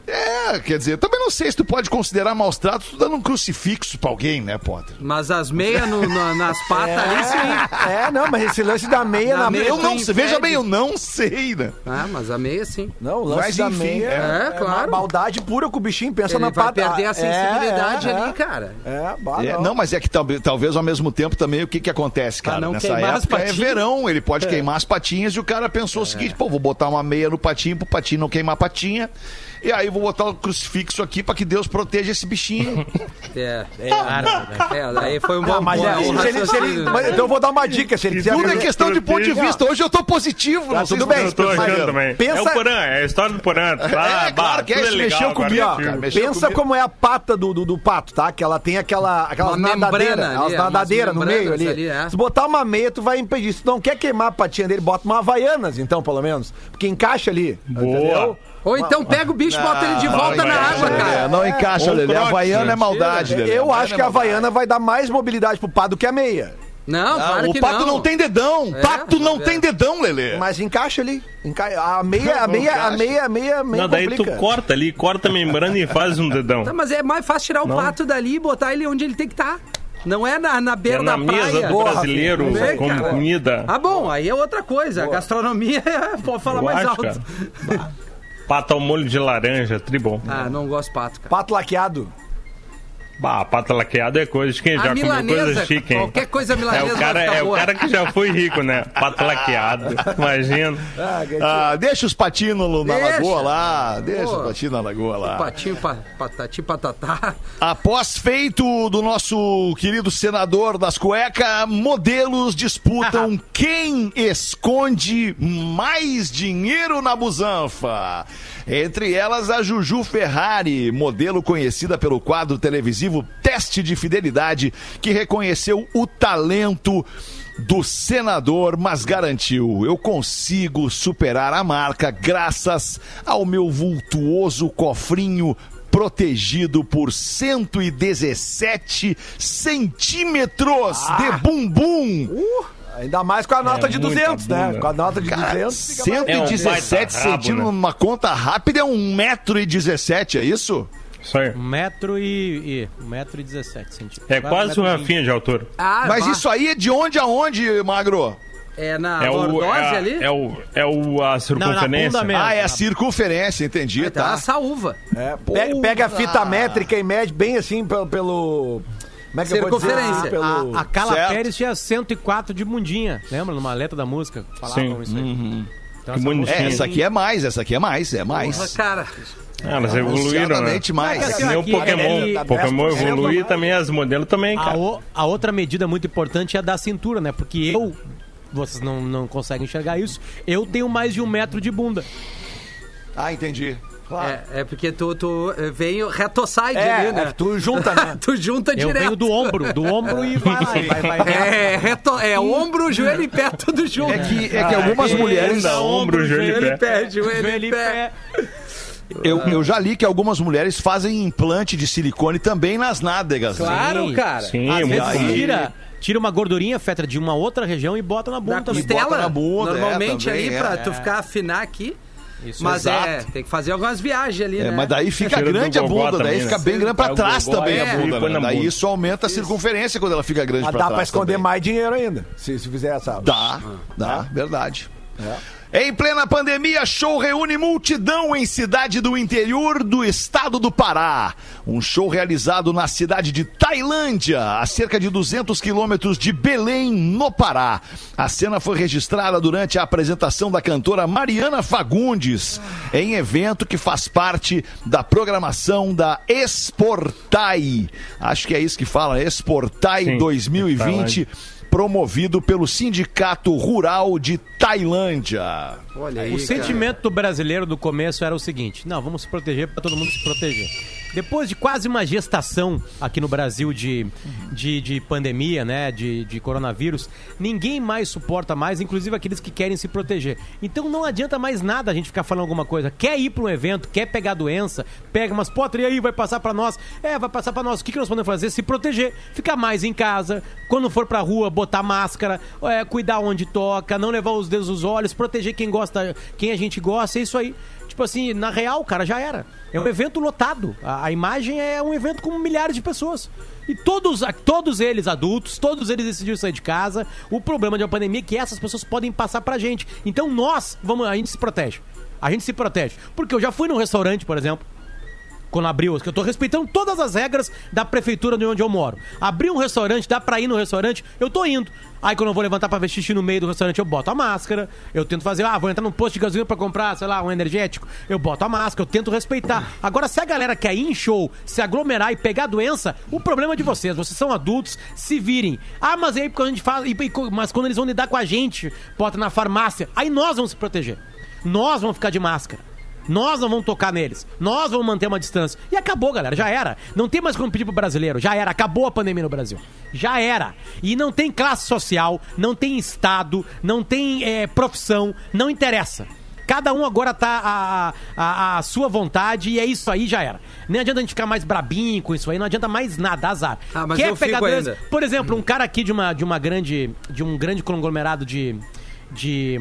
Speaker 2: É, quer dizer, também não sei se tu pode considerar maus tratos tu dando um crucifixo pra alguém, né, Potter?
Speaker 4: Mas as meias no- no- nas patas ali, sim.
Speaker 6: É, não, mas esse lance da meia
Speaker 4: Na
Speaker 6: na
Speaker 4: meia.
Speaker 2: Eu não veja bem, eu não sei, né?
Speaker 4: Ah, mas a meia, sim.
Speaker 6: Não, o lance
Speaker 2: Mas,
Speaker 6: da
Speaker 2: enfim,
Speaker 6: meia
Speaker 4: é,
Speaker 6: é,
Speaker 4: claro.
Speaker 6: uma maldade pura com o bichinho, pensa
Speaker 4: Ele
Speaker 6: na
Speaker 4: vai
Speaker 6: pata.
Speaker 4: perder a sensibilidade
Speaker 6: É, é,
Speaker 4: ali,
Speaker 6: é.
Speaker 4: cara.
Speaker 6: É, bah,
Speaker 2: É,
Speaker 6: não.
Speaker 2: não, mas é que talvez, talvez ao mesmo tempo também o que que acontece, cara?
Speaker 4: não
Speaker 2: Nessa época é verão, ele pode queimar as patinhas e o cara pensou o seguinte, pô, vou botar uma meia no patinho pro patinho não queimar a patinha. E aí vou botar o crucifixo aqui pra que Deus proteja esse bichinho.
Speaker 4: É.
Speaker 5: Cara, né?
Speaker 4: É, daí foi um bom
Speaker 6: Ah, mas
Speaker 4: bom
Speaker 6: é, se ele- se ele-
Speaker 4: né?
Speaker 6: mas então eu vou dar uma dica, se ele quiser.
Speaker 2: Tudo é questão de ponto de vista. Hoje eu tô positivo,
Speaker 6: Tá, tudo bem,
Speaker 3: Eu tô achando também.
Speaker 6: Pensa-
Speaker 3: É o Porã, é a história do Porã. Ah,
Speaker 2: É, claro que é, isso
Speaker 3: legal,
Speaker 2: mexeu comigo, cara, mexeu
Speaker 6: Pensa
Speaker 2: comigo.
Speaker 6: como é a pata do, do, do pato, tá? Que ela tem aquela, aquelas
Speaker 4: Uma membrana
Speaker 6: nadadeiras.
Speaker 4: ali, é,
Speaker 6: nadadeiras
Speaker 4: umas
Speaker 6: no meio ali.
Speaker 4: ali, é.
Speaker 6: Se botar uma meia, tu vai impedir. Se tu não quer queimar a patinha dele, bota uma Havaianas, então, pelo menos. Porque encaixa ali.
Speaker 3: Boa.
Speaker 6: Entendeu?
Speaker 4: Ou então pega o bicho e bota ele de
Speaker 2: Não,
Speaker 4: volta
Speaker 3: não
Speaker 4: na água,
Speaker 3: né?
Speaker 2: É,
Speaker 4: cara.
Speaker 2: não encaixa, Lelê. A Havaiana
Speaker 3: né?
Speaker 2: é maldade, Lelê.
Speaker 6: Eu acho que a
Speaker 2: é maldade.
Speaker 6: Havaiana vai dar mais mobilidade pro pato do que a meia.
Speaker 4: Não,
Speaker 2: Ah,
Speaker 4: claro
Speaker 2: o
Speaker 4: que
Speaker 2: pato
Speaker 4: não.
Speaker 2: não. tem dedão.
Speaker 4: É,
Speaker 2: pato não
Speaker 4: é.
Speaker 2: tem dedão, Lelê.
Speaker 6: Mas encaixa ali. Enca... A meia, a
Speaker 2: Não
Speaker 6: meia, a meia, a meia, a meia
Speaker 3: Não, daí tu
Speaker 6: complica.
Speaker 3: corta ali, corta a membrana e faz um dedão.
Speaker 4: Tá, mas é mais fácil tirar o
Speaker 3: Não.
Speaker 4: pato dali e botar ele onde ele tem que estar. Não é na, na
Speaker 3: É
Speaker 4: beira
Speaker 3: na
Speaker 4: da praia.
Speaker 3: mesa do
Speaker 6: Boa,
Speaker 3: brasileiro, como
Speaker 4: cara.
Speaker 3: comida.
Speaker 4: Ah, bom, aí é outra coisa. A gastronomia pode falar mais alto.
Speaker 3: Pato ao molho de laranja, tribom.
Speaker 4: Ah, não gosto de pato, cara.
Speaker 6: Pato laqueado.
Speaker 3: Bah, pata laqueada é coisa de quem
Speaker 4: A
Speaker 3: já comeu
Speaker 4: milanesa,
Speaker 3: coisa chique, hein?
Speaker 4: qualquer coisa
Speaker 3: É
Speaker 4: milanesa
Speaker 3: o cara,
Speaker 4: vai ficar
Speaker 3: é o
Speaker 4: boa.
Speaker 3: cara que já foi rico, né? Pata laqueada. Imagina.
Speaker 6: Ah.
Speaker 2: Ah, deixa os patinhos na
Speaker 4: Deixa.
Speaker 2: lagoa lá. Deixa
Speaker 4: Pô.
Speaker 2: os patinhos na lagoa lá.
Speaker 4: Patinho, pa, patati, patatá.
Speaker 2: Após feito do nosso querido senador das cuecas, modelos disputam quem esconde mais dinheiro na busanfa. Entre elas, a Juju Ferrari, modelo conhecida pelo quadro televisivo Teste de Fidelidade, que reconheceu o talento do senador, mas garantiu: eu consigo superar a marca graças ao meu vultuoso cofrinho protegido por 117 centímetros de bumbum.
Speaker 6: Ainda mais com a nota
Speaker 3: É
Speaker 6: de
Speaker 3: muita
Speaker 6: 200, né? Com a nota de
Speaker 2: Cara,
Speaker 6: 200, fica mais...
Speaker 3: É um
Speaker 2: 117 centímetros
Speaker 3: né?
Speaker 2: numa conta rápida é 1,17m, é isso?
Speaker 3: Isso aí.
Speaker 5: Um metro e. e um metro e 17 centímetros.
Speaker 3: É quase o Rafinha de altura.
Speaker 4: Ah,
Speaker 2: Mas
Speaker 4: vá.
Speaker 2: isso aí é de onde a onde, Magro?
Speaker 4: É na
Speaker 3: É o,
Speaker 4: lordose
Speaker 3: é,
Speaker 4: ali?
Speaker 3: é o, é o, a circunferência.
Speaker 5: mesmo.
Speaker 2: Ah, é a circunferência, entendi,
Speaker 4: Aí tá
Speaker 2: tá?
Speaker 4: essa uva.
Speaker 6: É, pega, pega a fita métrica e mede bem assim pelo... pelo como é que eu vou dizer?
Speaker 4: Circunferência.
Speaker 6: Pelo...
Speaker 5: A, a Carla
Speaker 2: Certo.
Speaker 5: Pérez tinha 104 de bundinha. Lembra? Numa letra da música? Falavam
Speaker 3: Sim.
Speaker 5: isso aí. Então,
Speaker 3: Que
Speaker 5: essa
Speaker 2: É, essa aqui é mais, essa aqui é mais, é
Speaker 4: Porra,
Speaker 2: mais.
Speaker 4: cara.
Speaker 3: Ah, elas evoluíram, né?
Speaker 2: Mais.
Speaker 5: Mas
Speaker 3: Que nem o Pokémon.
Speaker 5: é-
Speaker 3: Pokémon
Speaker 6: 10%
Speaker 3: evolui
Speaker 6: mais.
Speaker 3: também, as modelos também,
Speaker 5: A,
Speaker 3: cara.
Speaker 5: o- a outra medida muito importante é a da cintura, né? Porque eu, vocês não, não conseguem enxergar isso, eu tenho mais de um metro de bunda.
Speaker 2: Ah, entendi.
Speaker 4: É, é porque tu, tu eh, vem o retoside
Speaker 6: É,
Speaker 4: ali, né?
Speaker 6: é, tu junta, né?
Speaker 4: tu junta
Speaker 5: Eu
Speaker 4: direto.
Speaker 5: venho do ombro, do ombro e vai lá. e vai, vai, vai.
Speaker 4: É, reto, é ombro, joelho e pé, tudo junto.
Speaker 2: É que, é que algumas mulheres.
Speaker 3: Bunda, ombro, joelho e
Speaker 4: Joelho e
Speaker 3: pé.
Speaker 4: pé, joelho,
Speaker 5: Joelho
Speaker 4: e pé.
Speaker 5: pé.
Speaker 2: Eu, eu já li que algumas mulheres fazem implante de silicone também nas nádegas. né?
Speaker 4: Claro,
Speaker 5: Sim.
Speaker 4: cara.
Speaker 3: Sim,
Speaker 5: Às
Speaker 3: muito
Speaker 5: vezes
Speaker 2: aí-
Speaker 5: tira, tira uma gordurinha, Fetra, de uma outra região e bota na
Speaker 4: Da
Speaker 5: bunda
Speaker 2: bota
Speaker 4: costela,
Speaker 2: na bunda, é,
Speaker 4: normalmente
Speaker 2: também,
Speaker 4: ali
Speaker 2: é.
Speaker 4: pra tu ficar afinar aqui.
Speaker 5: Isso,
Speaker 4: mas
Speaker 2: exato.
Speaker 4: é, tem que fazer algumas viagens ali,
Speaker 2: É,
Speaker 4: né?
Speaker 2: mas daí fica
Speaker 3: do
Speaker 2: grande a bunda, daí fica
Speaker 3: né?
Speaker 2: bem grande pra trás também
Speaker 4: e
Speaker 2: a bunda, né?
Speaker 3: na
Speaker 2: Daí isso aumenta a circunferência quando ela fica grande
Speaker 6: Mas
Speaker 2: pra
Speaker 6: dá
Speaker 2: trás
Speaker 6: pra esconder
Speaker 2: também.
Speaker 6: mais dinheiro ainda, se, se fizer essa...
Speaker 2: Dá, dá, verdade. Em plena pandemia, show reúne multidão em cidade do interior do estado do Pará. Um show realizado na cidade de Tailândia, a cerca de 200 quilômetros de Belém, no Pará. A cena foi registrada durante a apresentação da cantora Mariana Fagundes, em evento que faz parte da programação da Exportai. Acho que é isso que fala, Exportai
Speaker 3: Sim,
Speaker 2: 2020 promovido pelo Sindicato Rural de Tailândia.
Speaker 4: Olha aí,
Speaker 5: O
Speaker 4: cara.
Speaker 5: sentimento do brasileiro do começo era o seguinte: não, vamos se proteger para todo mundo se proteger. Depois de quase uma gestação aqui no Brasil de, de, de pandemia, né, de, de coronavírus, ninguém mais suporta mais, inclusive aqueles que querem se proteger. Então não adianta mais nada a gente ficar falando alguma coisa. Quer ir para um evento, quer pegar doença, pega umas potre e aí vai passar para nós. É, vai passar para nós. O que, que nós podemos fazer? Se proteger, ficar mais em casa, quando for pra rua, botar máscara, é, cuidar onde toca, não levar os dedos nos olhos, proteger quem gosta, quem a gente gosta, é isso aí. Tipo assim, na real, cara, já era. É um evento lotado. A, a imagem é um evento com milhares de pessoas. E todos, todos eles adultos, todos eles decidiram sair de casa. O problema de uma pandemia é que essas pessoas podem passar pra gente. Então nós, vamos, a gente se protege. A gente se protege. Porque eu já fui num restaurante, por exemplo, quando abriu, que eu tô respeitando todas as regras da prefeitura de onde eu moro. Abriu um restaurante, dá pra ir no restaurante, eu tô indo. Aí quando eu vou levantar pra ver xixi no meio do restaurante, eu boto a máscara. Eu tento fazer, ah, vou entrar num posto de gasolina pra comprar, sei lá, um energético. Eu boto a máscara, eu tento respeitar. Agora, se a galera quer ir em show, se aglomerar e pegar doença, o problema é de vocês. Vocês são adultos, se virem. Ah, mas aí quando a gente fala, mas quando eles vão lidar com a gente, bota na farmácia, aí nós vamos se proteger. Nós vamos ficar de máscara. Nós não vamos tocar neles. Nós vamos manter uma distância. E acabou, galera. Já era. Não tem mais como pedir pro brasileiro. Já era. Acabou a pandemia no Brasil. Já era. E não tem classe social, não tem estado, não tem eh, profissão. Não interessa. Cada um agora tá à, à, à sua vontade e é isso aí, já era. Nem adianta a gente ficar mais brabinho com isso aí, não adianta mais nada, azar.
Speaker 4: Ah, mas eu fico
Speaker 5: doença-
Speaker 4: ainda.
Speaker 5: Por exemplo, um cara aqui de uma, de uma grande. de um grande conglomerado de. de.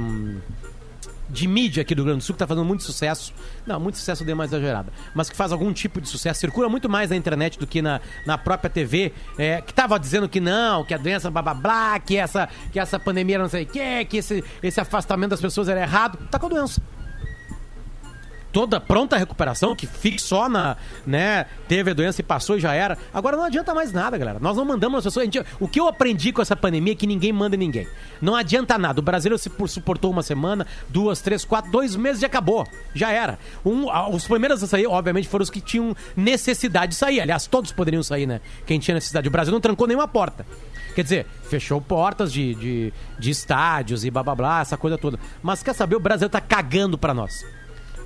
Speaker 5: De mídia aqui do Rio Grande do Sul, que tá fazendo muito sucesso. Não, muito sucesso deu mais exagerada. Mas que faz algum tipo de sucesso, circula muito mais na internet do que na, na própria TV, é, que tava dizendo que não, que a doença blá blá blá, que essa, que essa pandemia não sei o quê, que esse, esse afastamento das pessoas era errado. Tá com a doença. Toda pronta recuperação, que fique só na, né, teve a doença e passou e já era. Agora não adianta mais nada, galera. Nós não mandamos as pessoas. gente- o que eu aprendi com essa pandemia é que ninguém manda ninguém. Não adianta nada. O brasileiro se por- suportou uma semana, duas, três, quatro, dois meses e acabou. Já era. Um, os primeiros a sair, obviamente, foram os que tinham necessidade de sair. Aliás, todos poderiam sair, né? Quem tinha necessidade. O Brasil não trancou nenhuma porta. Quer dizer, fechou portas de, de, de estádios e blá blá blá, essa coisa toda. Mas quer saber, o Brasil tá cagando pra nós.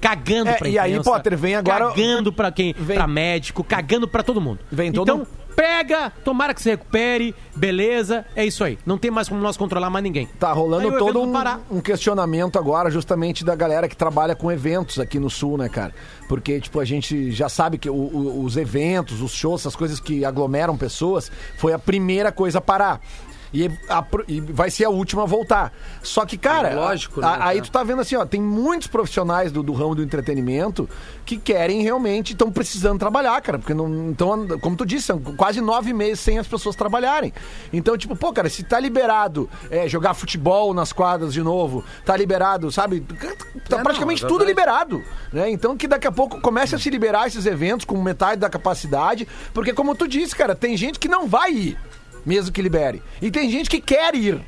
Speaker 5: Cagando
Speaker 6: É,
Speaker 5: pra
Speaker 6: e aí, Potter, vem agora-
Speaker 5: Cagando pra quem?
Speaker 6: Vem-
Speaker 5: Pra médico, cagando pra todo mundo.
Speaker 6: Vem todo
Speaker 5: então, pega, tomara que se recupere, beleza, é isso aí. Não tem mais como nós controlar mais ninguém.
Speaker 6: Tá rolando todo um, um questionamento agora, justamente da galera que trabalha com eventos aqui no Sul, né, cara? Porque, tipo, a gente já sabe que o- o- os eventos, os shows, essas coisas que aglomeram pessoas, foi a primeira coisa a parar. E, a e vai ser a última a voltar. Só que, cara,
Speaker 4: É lógico,
Speaker 6: a-
Speaker 4: né,
Speaker 6: aí
Speaker 4: cara?
Speaker 6: tu tá vendo assim, ó, tem muitos profissionais do, do ramo do entretenimento que querem realmente, estão precisando trabalhar, cara. Porque não. Então, como tu disse, são quase nove meses sem as pessoas trabalharem. Então, tipo, pô, cara, se tá liberado é, jogar futebol nas quadras de novo, tá liberado, sabe? Tá
Speaker 4: É, não,
Speaker 6: praticamente
Speaker 4: é
Speaker 6: tudo liberado. Né? Então que daqui a pouco comece a se liberar esses eventos com metade da capacidade. Porque, como tu disse, cara, tem gente que não vai ir, mesmo que libere. E tem gente que quer ir.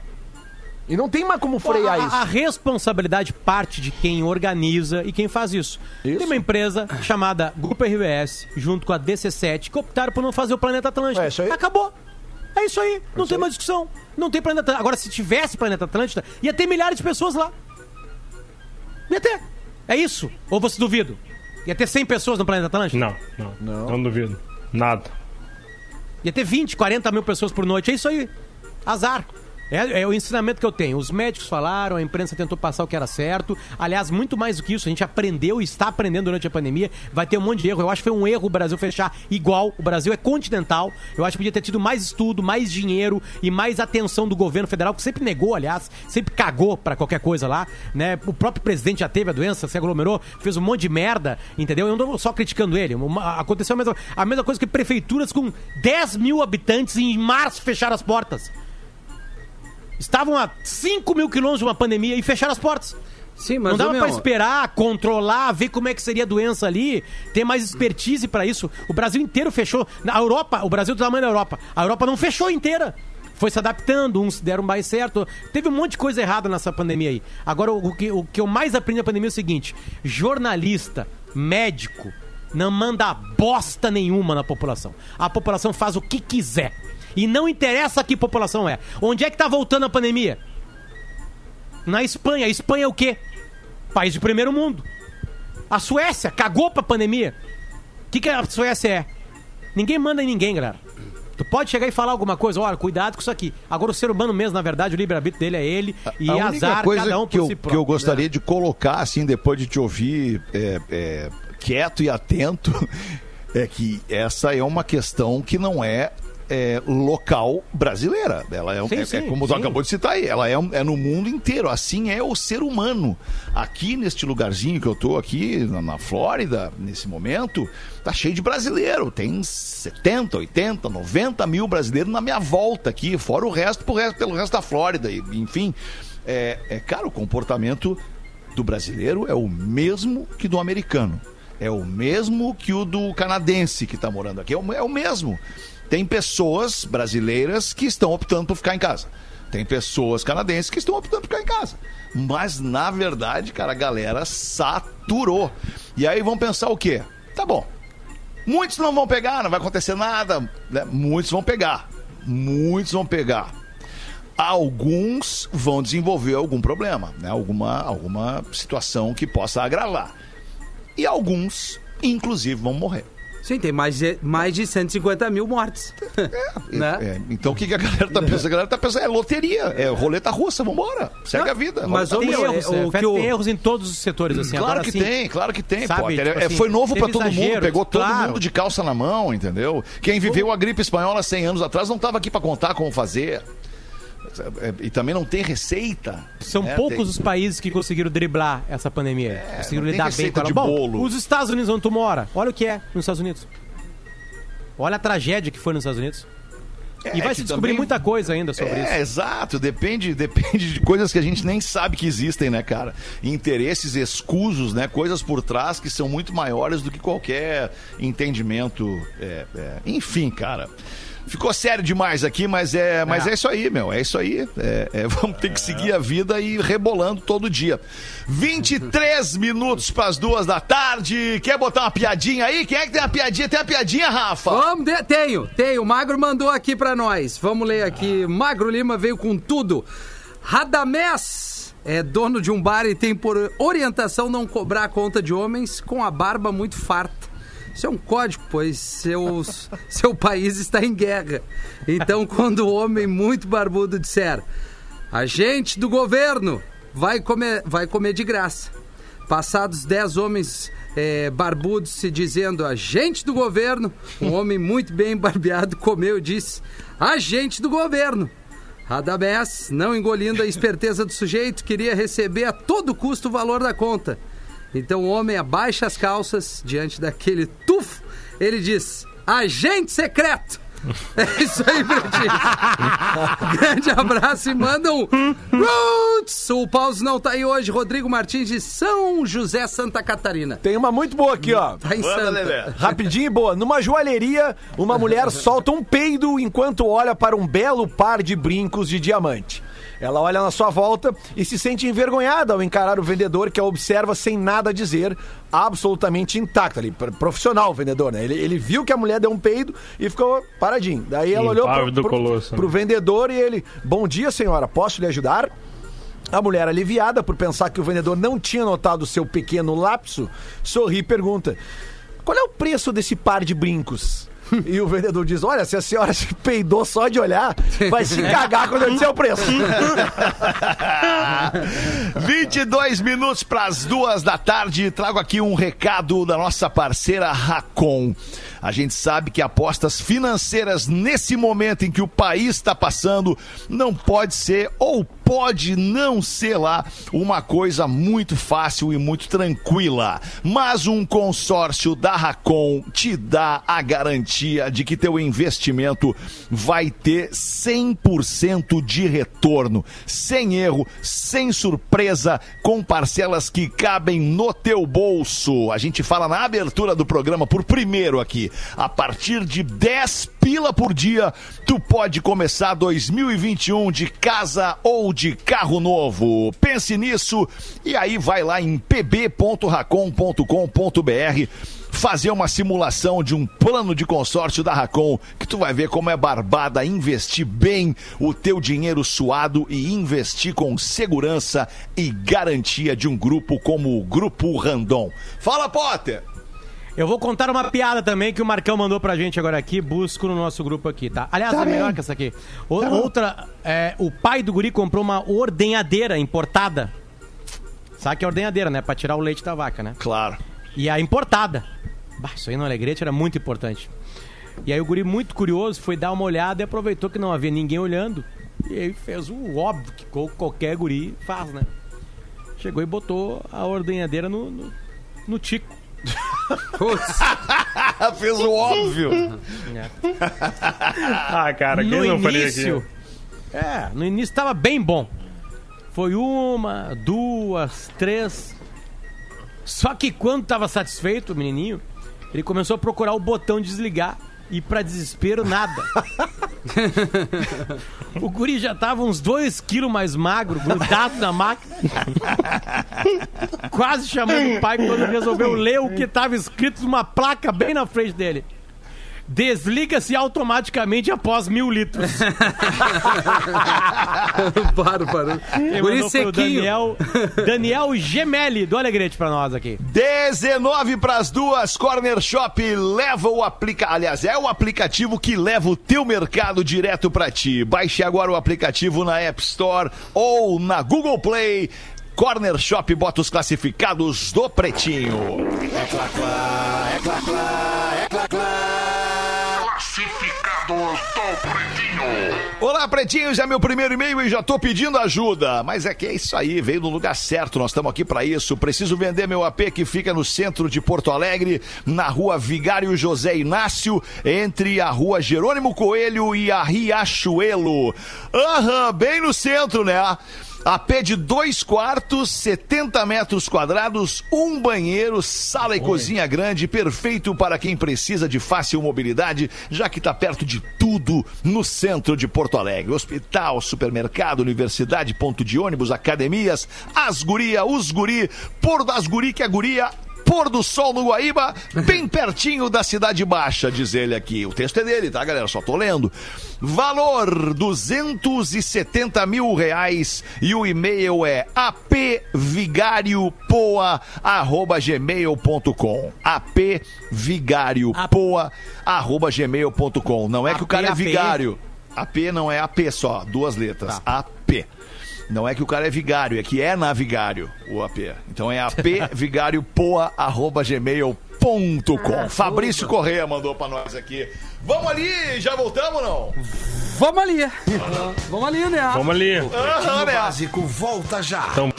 Speaker 6: E não tem mais como frear
Speaker 5: a,
Speaker 6: isso.
Speaker 5: a responsabilidade parte de quem organiza e quem faz isso.
Speaker 6: Isso.
Speaker 5: Tem uma empresa chamada Grupo RBS, junto com a DC7, que optaram por não fazer o Planeta Atlântida.
Speaker 6: É isso aí.
Speaker 5: Acabou. É isso aí. Não tem mais discussão. Não tem Planeta Atlântida. Agora, se tivesse Planeta Atlântida, ia ter milhares de pessoas lá. Ia ter. É isso. Ou você duvida? Ia ter 100 pessoas no Planeta Atlântida?
Speaker 3: Não, não, não. duvido. Nada.
Speaker 5: Ia ter 20, 40 mil pessoas por noite. É isso aí. Azar. É, é o ensinamento que eu tenho. Os médicos falaram, a imprensa tentou passar o que era certo. Aliás, muito mais do que isso, a gente aprendeu e está aprendendo durante a pandemia. Vai ter um monte de erro. Eu acho que foi um erro o Brasil fechar igual. O Brasil é continental. Eu acho que podia ter tido mais estudo, mais dinheiro e mais atenção do governo federal, que sempre negou, aliás, sempre cagou pra qualquer coisa lá. Né? O próprio presidente já teve a doença, se aglomerou, fez um monte de merda, entendeu? Eu não tô só criticando ele. Aconteceu a mesma, a mesma coisa que prefeituras com 10 mil habitantes em março fecharam as portas. Estavam a 5 mil quilômetros de uma pandemia e fecharam as portas.
Speaker 4: Sim, mas
Speaker 5: não dava pra esperar, controlar, ver como é que seria a doença ali, ter mais expertise pra isso. O Brasil inteiro fechou. Na Europa, o Brasil é do tamanho da Europa. A Europa não fechou inteira. Foi se adaptando, uns deram mais certo. Teve um monte de coisa errada nessa pandemia aí. Agora, o que, o que eu mais aprendi na pandemia é o seguinte: jornalista, médico, não manda bosta nenhuma na população. A população faz o que quiser. E não interessa que população é. Onde é que tá voltando a pandemia? Na Espanha. A Espanha é o quê? País de primeiro mundo. A Suécia cagou pra pandemia. O que, que a Suécia é? Ninguém manda em ninguém, galera. Tu pode chegar e falar alguma coisa, olha, cuidado com isso aqui. Agora o ser humano mesmo, na verdade, o livre-arbítrio dele é ele e
Speaker 2: a única
Speaker 5: azar
Speaker 2: coisa
Speaker 5: cada um
Speaker 2: que, eu,
Speaker 5: si
Speaker 2: que
Speaker 5: próprio.
Speaker 2: eu gostaria de colocar, assim, depois de te ouvir é, é, quieto e atento, é que essa é uma questão que não é, é, local brasileira. Ela é,
Speaker 5: Sim,
Speaker 2: é- é
Speaker 5: sim,
Speaker 2: como tu
Speaker 5: sim.
Speaker 2: acabou de citar aí, ela é, é no mundo inteiro. Assim é o ser humano. Aqui neste lugarzinho que eu tô aqui, na, na Flórida, nesse momento, tá cheio de brasileiro. Tem 70, 80, 90 mil brasileiros na minha volta aqui, fora o resto, pro resto pelo resto da Flórida. e, Enfim, é, é cara, o comportamento do brasileiro é o mesmo que do americano. É o mesmo que o do canadense que está morando aqui. É o, é o mesmo. Tem pessoas brasileiras que estão optando por ficar em casa. Tem pessoas canadenses que estão optando por ficar em casa. Mas, na verdade, cara, a galera saturou. E aí vão pensar o quê? Tá bom. Muitos não vão pegar, não vai acontecer nada. né? Muitos vão pegar. Muitos vão pegar alguns vão desenvolver algum problema, né? alguma, alguma situação que possa agravar. E alguns, inclusive, vão morrer.
Speaker 4: Sim, tem mais de, mais de 150 mil mortes. né?
Speaker 2: É, então o que, que a galera tá pensando? A galera tá pensando, é loteria, é roleta russa, vambora, segue a vida.
Speaker 4: Mas,
Speaker 5: Tem erros,
Speaker 4: é,
Speaker 5: é,
Speaker 4: o que o-
Speaker 5: tem erros em todos os setores, assim.
Speaker 2: Claro
Speaker 5: Agora,
Speaker 2: que
Speaker 5: assim,
Speaker 2: tem, claro que tem,
Speaker 5: sabe,
Speaker 2: Potter.
Speaker 5: tipo
Speaker 2: É,
Speaker 5: assim,
Speaker 2: foi novo pra
Speaker 5: teve
Speaker 2: todo mundo, pegou todo
Speaker 5: claro.
Speaker 2: mundo de calça na mão, entendeu? Quem viveu a gripe espanhola 100 anos atrás não tava aqui pra contar como fazer. É, E também não tem receita.
Speaker 5: São
Speaker 2: né?
Speaker 5: poucos
Speaker 2: Tem-
Speaker 5: os países que conseguiram driblar essa pandemia. conseguiram
Speaker 2: não tem
Speaker 5: lidar bem com ela.
Speaker 2: de
Speaker 5: Bom,
Speaker 2: bolo.
Speaker 5: os Estados Unidos onde tu mora, olha o que é nos Estados Unidos. Olha a tragédia que foi nos Estados Unidos. E vai
Speaker 2: É,
Speaker 5: se descobrir
Speaker 2: também-
Speaker 5: muita coisa ainda sobre
Speaker 2: É,
Speaker 5: isso.
Speaker 2: exato. Depende, depende de coisas que a gente nem sabe que existem, né, cara? Interesses escusos, né? Coisas por trás que são muito maiores do que qualquer entendimento. é, é. Enfim, cara. Ficou sério demais aqui, mas é, mas é. isso aí, meu. É isso aí. É, é, vamos ter que seguir a vida e ir rebolando todo dia. 23 minutos para as duas da tarde. Quer botar uma piadinha aí? Quem é que tem uma piadinha? Tem uma piadinha, Rafa?
Speaker 4: Vamos, de- tenho, tenho. O Magro mandou aqui pra nós. Vamos ler aqui. Magro Lima veio com tudo. Radamés é dono de um bar e tem por orientação não cobrar a conta de homens com a barba muito farta. Isso é um código, pois seus, seu país está em guerra. Então, quando o homem muito barbudo disser agente do governo vai comer, vai comer de graça. Passados dez homens eh, barbudos se dizendo agente do governo, um homem muito bem barbeado comeu e disse agente do governo. Radamés, não engolindo a esperteza do sujeito, queria receber a todo custo o valor da conta. Então o homem abaixa as calças diante daquele tufo. Ele diz: agente secreto. É isso aí, Pretinho. Grande abraço e manda um Roots. O Pause não tá aí hoje. Rodrigo Martins de São José, Santa Catarina.
Speaker 6: Tem uma muito boa aqui, ó.
Speaker 4: Tá em Santa.
Speaker 6: Rapidinho e boa. Numa joalheria, uma mulher solta um peido enquanto olha para um belo par de brincos de diamante. Ela olha na sua volta e se sente envergonhada ao encarar o vendedor que a observa sem nada dizer, absolutamente intacto ali. Pro- Profissional o vendedor, né? Ele, ele viu que a mulher deu um peido e ficou paradinho. Daí ela olhou pro, pro,
Speaker 3: colosso,
Speaker 6: pro
Speaker 3: né?
Speaker 6: vendedor e ele: Bom dia, senhora, posso lhe ajudar? A mulher, aliviada por pensar que o vendedor não tinha notado o seu pequeno lapso, sorri e pergunta: Qual é o preço desse par de brincos? E o vendedor diz: Olha, se a senhora se peidou só de olhar, vai se cagar quando eu disser o preço.
Speaker 2: 22 minutos para as duas da tarde. Trago aqui um recado da nossa parceira Racon. A gente sabe que apostas financeiras nesse momento em que o país está passando não pode ser ou pode não ser lá uma coisa muito fácil e muito tranquila. Mas um consórcio da Racon te dá a garantia de que teu investimento vai ter 100% de retorno, sem erro, sem surpresa, com parcelas que cabem no teu bolso. A gente fala na abertura do programa por primeiro aqui. A partir de 10 pila por dia, tu pode começar 2021 de casa ou de carro novo. Pense nisso e aí vai lá em pb.racon.com.br fazer uma simulação de um plano de consórcio da Racon, que tu vai ver como é barbada investir bem o teu dinheiro suado e investir com segurança e garantia de um grupo como o Grupo Randon. Fala, Potter!
Speaker 5: Eu vou contar uma piada também que o Marcão mandou pra gente agora aqui, busco no nosso grupo aqui, tá? Aliás, é melhor que essa aqui. O- outra, é, o pai do guri comprou uma ordenhadeira importada. Sabe que é ordenhadeira, né? Pra tirar o leite da vaca, né?
Speaker 2: Claro.
Speaker 5: E a importada. Bah, isso aí no Alegrete era muito importante. E aí o guri, muito curioso, foi dar uma olhada e aproveitou que não havia ninguém olhando. E aí fez o óbvio que co- qualquer guri faz, né? Chegou e botou a ordenhadeira no, no, no tico.
Speaker 2: Fez o óbvio.
Speaker 3: Ah, cara, quem
Speaker 5: no
Speaker 3: não faria
Speaker 5: início.
Speaker 3: aqui?
Speaker 5: É, no início tava bem bom. Foi uma, duas, três. Só que quando tava satisfeito, o menininho, ele começou a procurar o botão de desligar. E pra desespero, nada. o guri já tava uns dois quilos mais magro, grudado na máquina. Quase chamando o pai quando resolveu ler o que tava escrito numa placa bem na frente dele. Desliga-se automaticamente após mil litros.
Speaker 4: bárbaro.
Speaker 5: Quem
Speaker 4: Guri
Speaker 5: mandou foi o
Speaker 4: sequinho.
Speaker 5: Daniel, Daniel Gemelli, do Alegrete pra nós aqui.
Speaker 2: 19 para as duas, Corner Shop leva o aplicativo. Aliás, é o aplicativo que leva o teu mercado direto para ti. Baixe agora o aplicativo na App Store ou na Google Play. Corner Shop bota os classificados do Pretinho.
Speaker 1: Classificados
Speaker 2: Olá, pretinhos, é meu primeiro e-mail e já tô pedindo ajuda. Mas é que é isso aí, veio no lugar certo, nós estamos aqui para isso. Preciso vender meu AP que fica no centro de Porto Alegre, na rua Vigário José Inácio, entre a rua Jerônimo Coelho e a Riachuelo. Aham, bem no centro, né? AP de dois quartos, 70 metros quadrados, um banheiro, sala e cozinha grande, perfeito para quem precisa de fácil mobilidade, já que está perto de tudo no centro de Porto Alegre. Hospital, supermercado, universidade, ponto de ônibus, academias, as guria, os guri, por das guri que é guria, pôr do sol no Guaíba, bem pertinho da Cidade Baixa, diz ele aqui. O texto é dele, tá, galera? Só tô lendo. Valor: 270 mil reais e o e-mail é apvigariopoa.gmail.com apvigariopoa.gmail.com Não é que o cara é vigário. AP não é AP só, duas letras. AP. Não é que o cara é vigário, é que é navigário o AP. Então é apvigariopoa.gmail.com. Fabrício Correia mandou pra nós aqui. Vamos ali, já voltamos ou não?
Speaker 4: Vamos ali. Vamos ali, né?
Speaker 3: Vamos ali.
Speaker 2: Aham, né?
Speaker 1: Básico volta já.
Speaker 3: Então-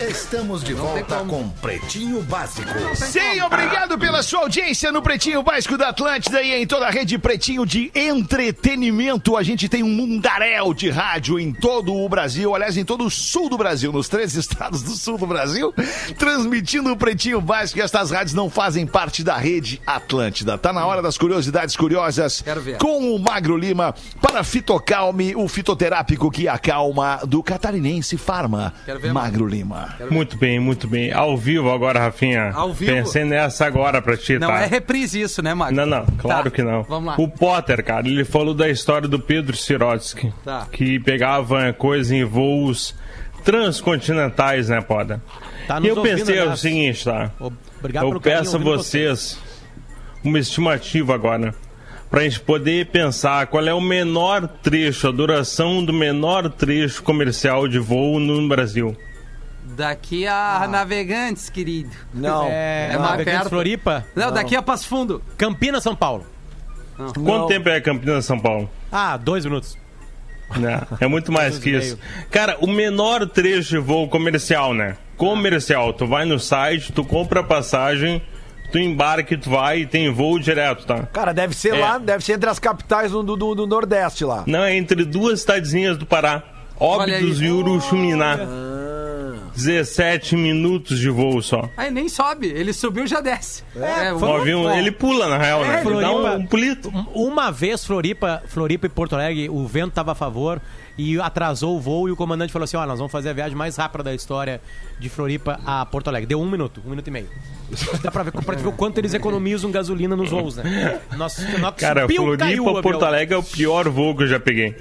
Speaker 1: Estamos de volta com Pretinho Básico.
Speaker 2: Sim, obrigado pela sua audiência no Pretinho Básico da Atlântida e em toda a rede Pretinho de entretenimento. A gente tem um mundaréu de rádio em todo o Brasil, aliás, em todo o sul do Brasil, nos três estados do sul do Brasil, transmitindo o Pretinho Básico e estas rádios não fazem parte da rede Atlântida. Tá na hora das curiosidades curiosas
Speaker 4: Quero ver.
Speaker 2: com o Magro Lima para Fitocalme, o fitoterápico que acalma do catarinense Farma.
Speaker 4: Quero ver,
Speaker 2: Magro Lima.
Speaker 3: Muito bem, muito bem. Ao vivo agora, Rafinha.
Speaker 4: Ao vivo?
Speaker 3: Pensei nessa agora pra ti,
Speaker 4: Não
Speaker 3: tá?
Speaker 4: é reprise isso, né, Magro?
Speaker 3: Não, não, claro
Speaker 4: Tá,
Speaker 3: que não.
Speaker 4: Vamos lá.
Speaker 3: O Potter, cara, ele falou da história do Pedro Sirotsky,
Speaker 4: Tá.
Speaker 3: que pegava coisa em voos transcontinentais, né, Potter?
Speaker 5: Tá
Speaker 3: e eu
Speaker 5: ouvindo,
Speaker 3: pensei o seguinte, tá?
Speaker 5: Obrigado
Speaker 3: eu peço a vocês uma estimativa agora. Pra gente poder pensar qual é o menor trecho, a duração do menor trecho comercial de voo no Brasil.
Speaker 4: Daqui a Navegantes, querido.
Speaker 6: Não.
Speaker 5: É,
Speaker 4: É
Speaker 5: é
Speaker 4: mais
Speaker 5: Navegantes
Speaker 4: perto.
Speaker 5: Floripa?
Speaker 4: Não, daqui a Passo Fundo.
Speaker 5: Campinas, São Paulo.
Speaker 3: Quanto tempo é Campinas, São Paulo?
Speaker 5: Ah, dois minutos.
Speaker 3: Né? É muito mais que isso. Cara, o menor trecho de voo comercial, né? Comercial. Tu vai no site, tu compra a passagem, tu embarca e tu vai e tem voo direto, tá?
Speaker 6: Cara, deve ser
Speaker 3: É.
Speaker 6: lá, deve ser entre as capitais do, do, do Nordeste lá.
Speaker 3: Não, é entre duas cidadezinhas do Pará. Óbidos e Uruxuminá. 17 minutos de voo só.
Speaker 4: Aí nem sobe, ele subiu já desce. É,
Speaker 3: O
Speaker 4: vamos-
Speaker 3: avião, ele pula, na real, né?
Speaker 5: É,
Speaker 3: Ele dá um,
Speaker 5: Floripa-
Speaker 3: um pulito.
Speaker 5: Uma vez Floripa, Floripa e Porto Alegre, o vento estava a favor e atrasou o voo e o comandante falou assim: ó, nós vamos fazer a viagem mais rápida da história de Floripa a Porto Alegre. Deu um minuto, um minuto e meio. Dá pra ver, pra ver o quanto eles economizam gasolina nos voos, né? Nossa, nossa,
Speaker 3: Cara,
Speaker 5: subiu, caiu
Speaker 3: Floripa,
Speaker 5: avião.
Speaker 3: Porto Alegre é o pior voo que eu já peguei.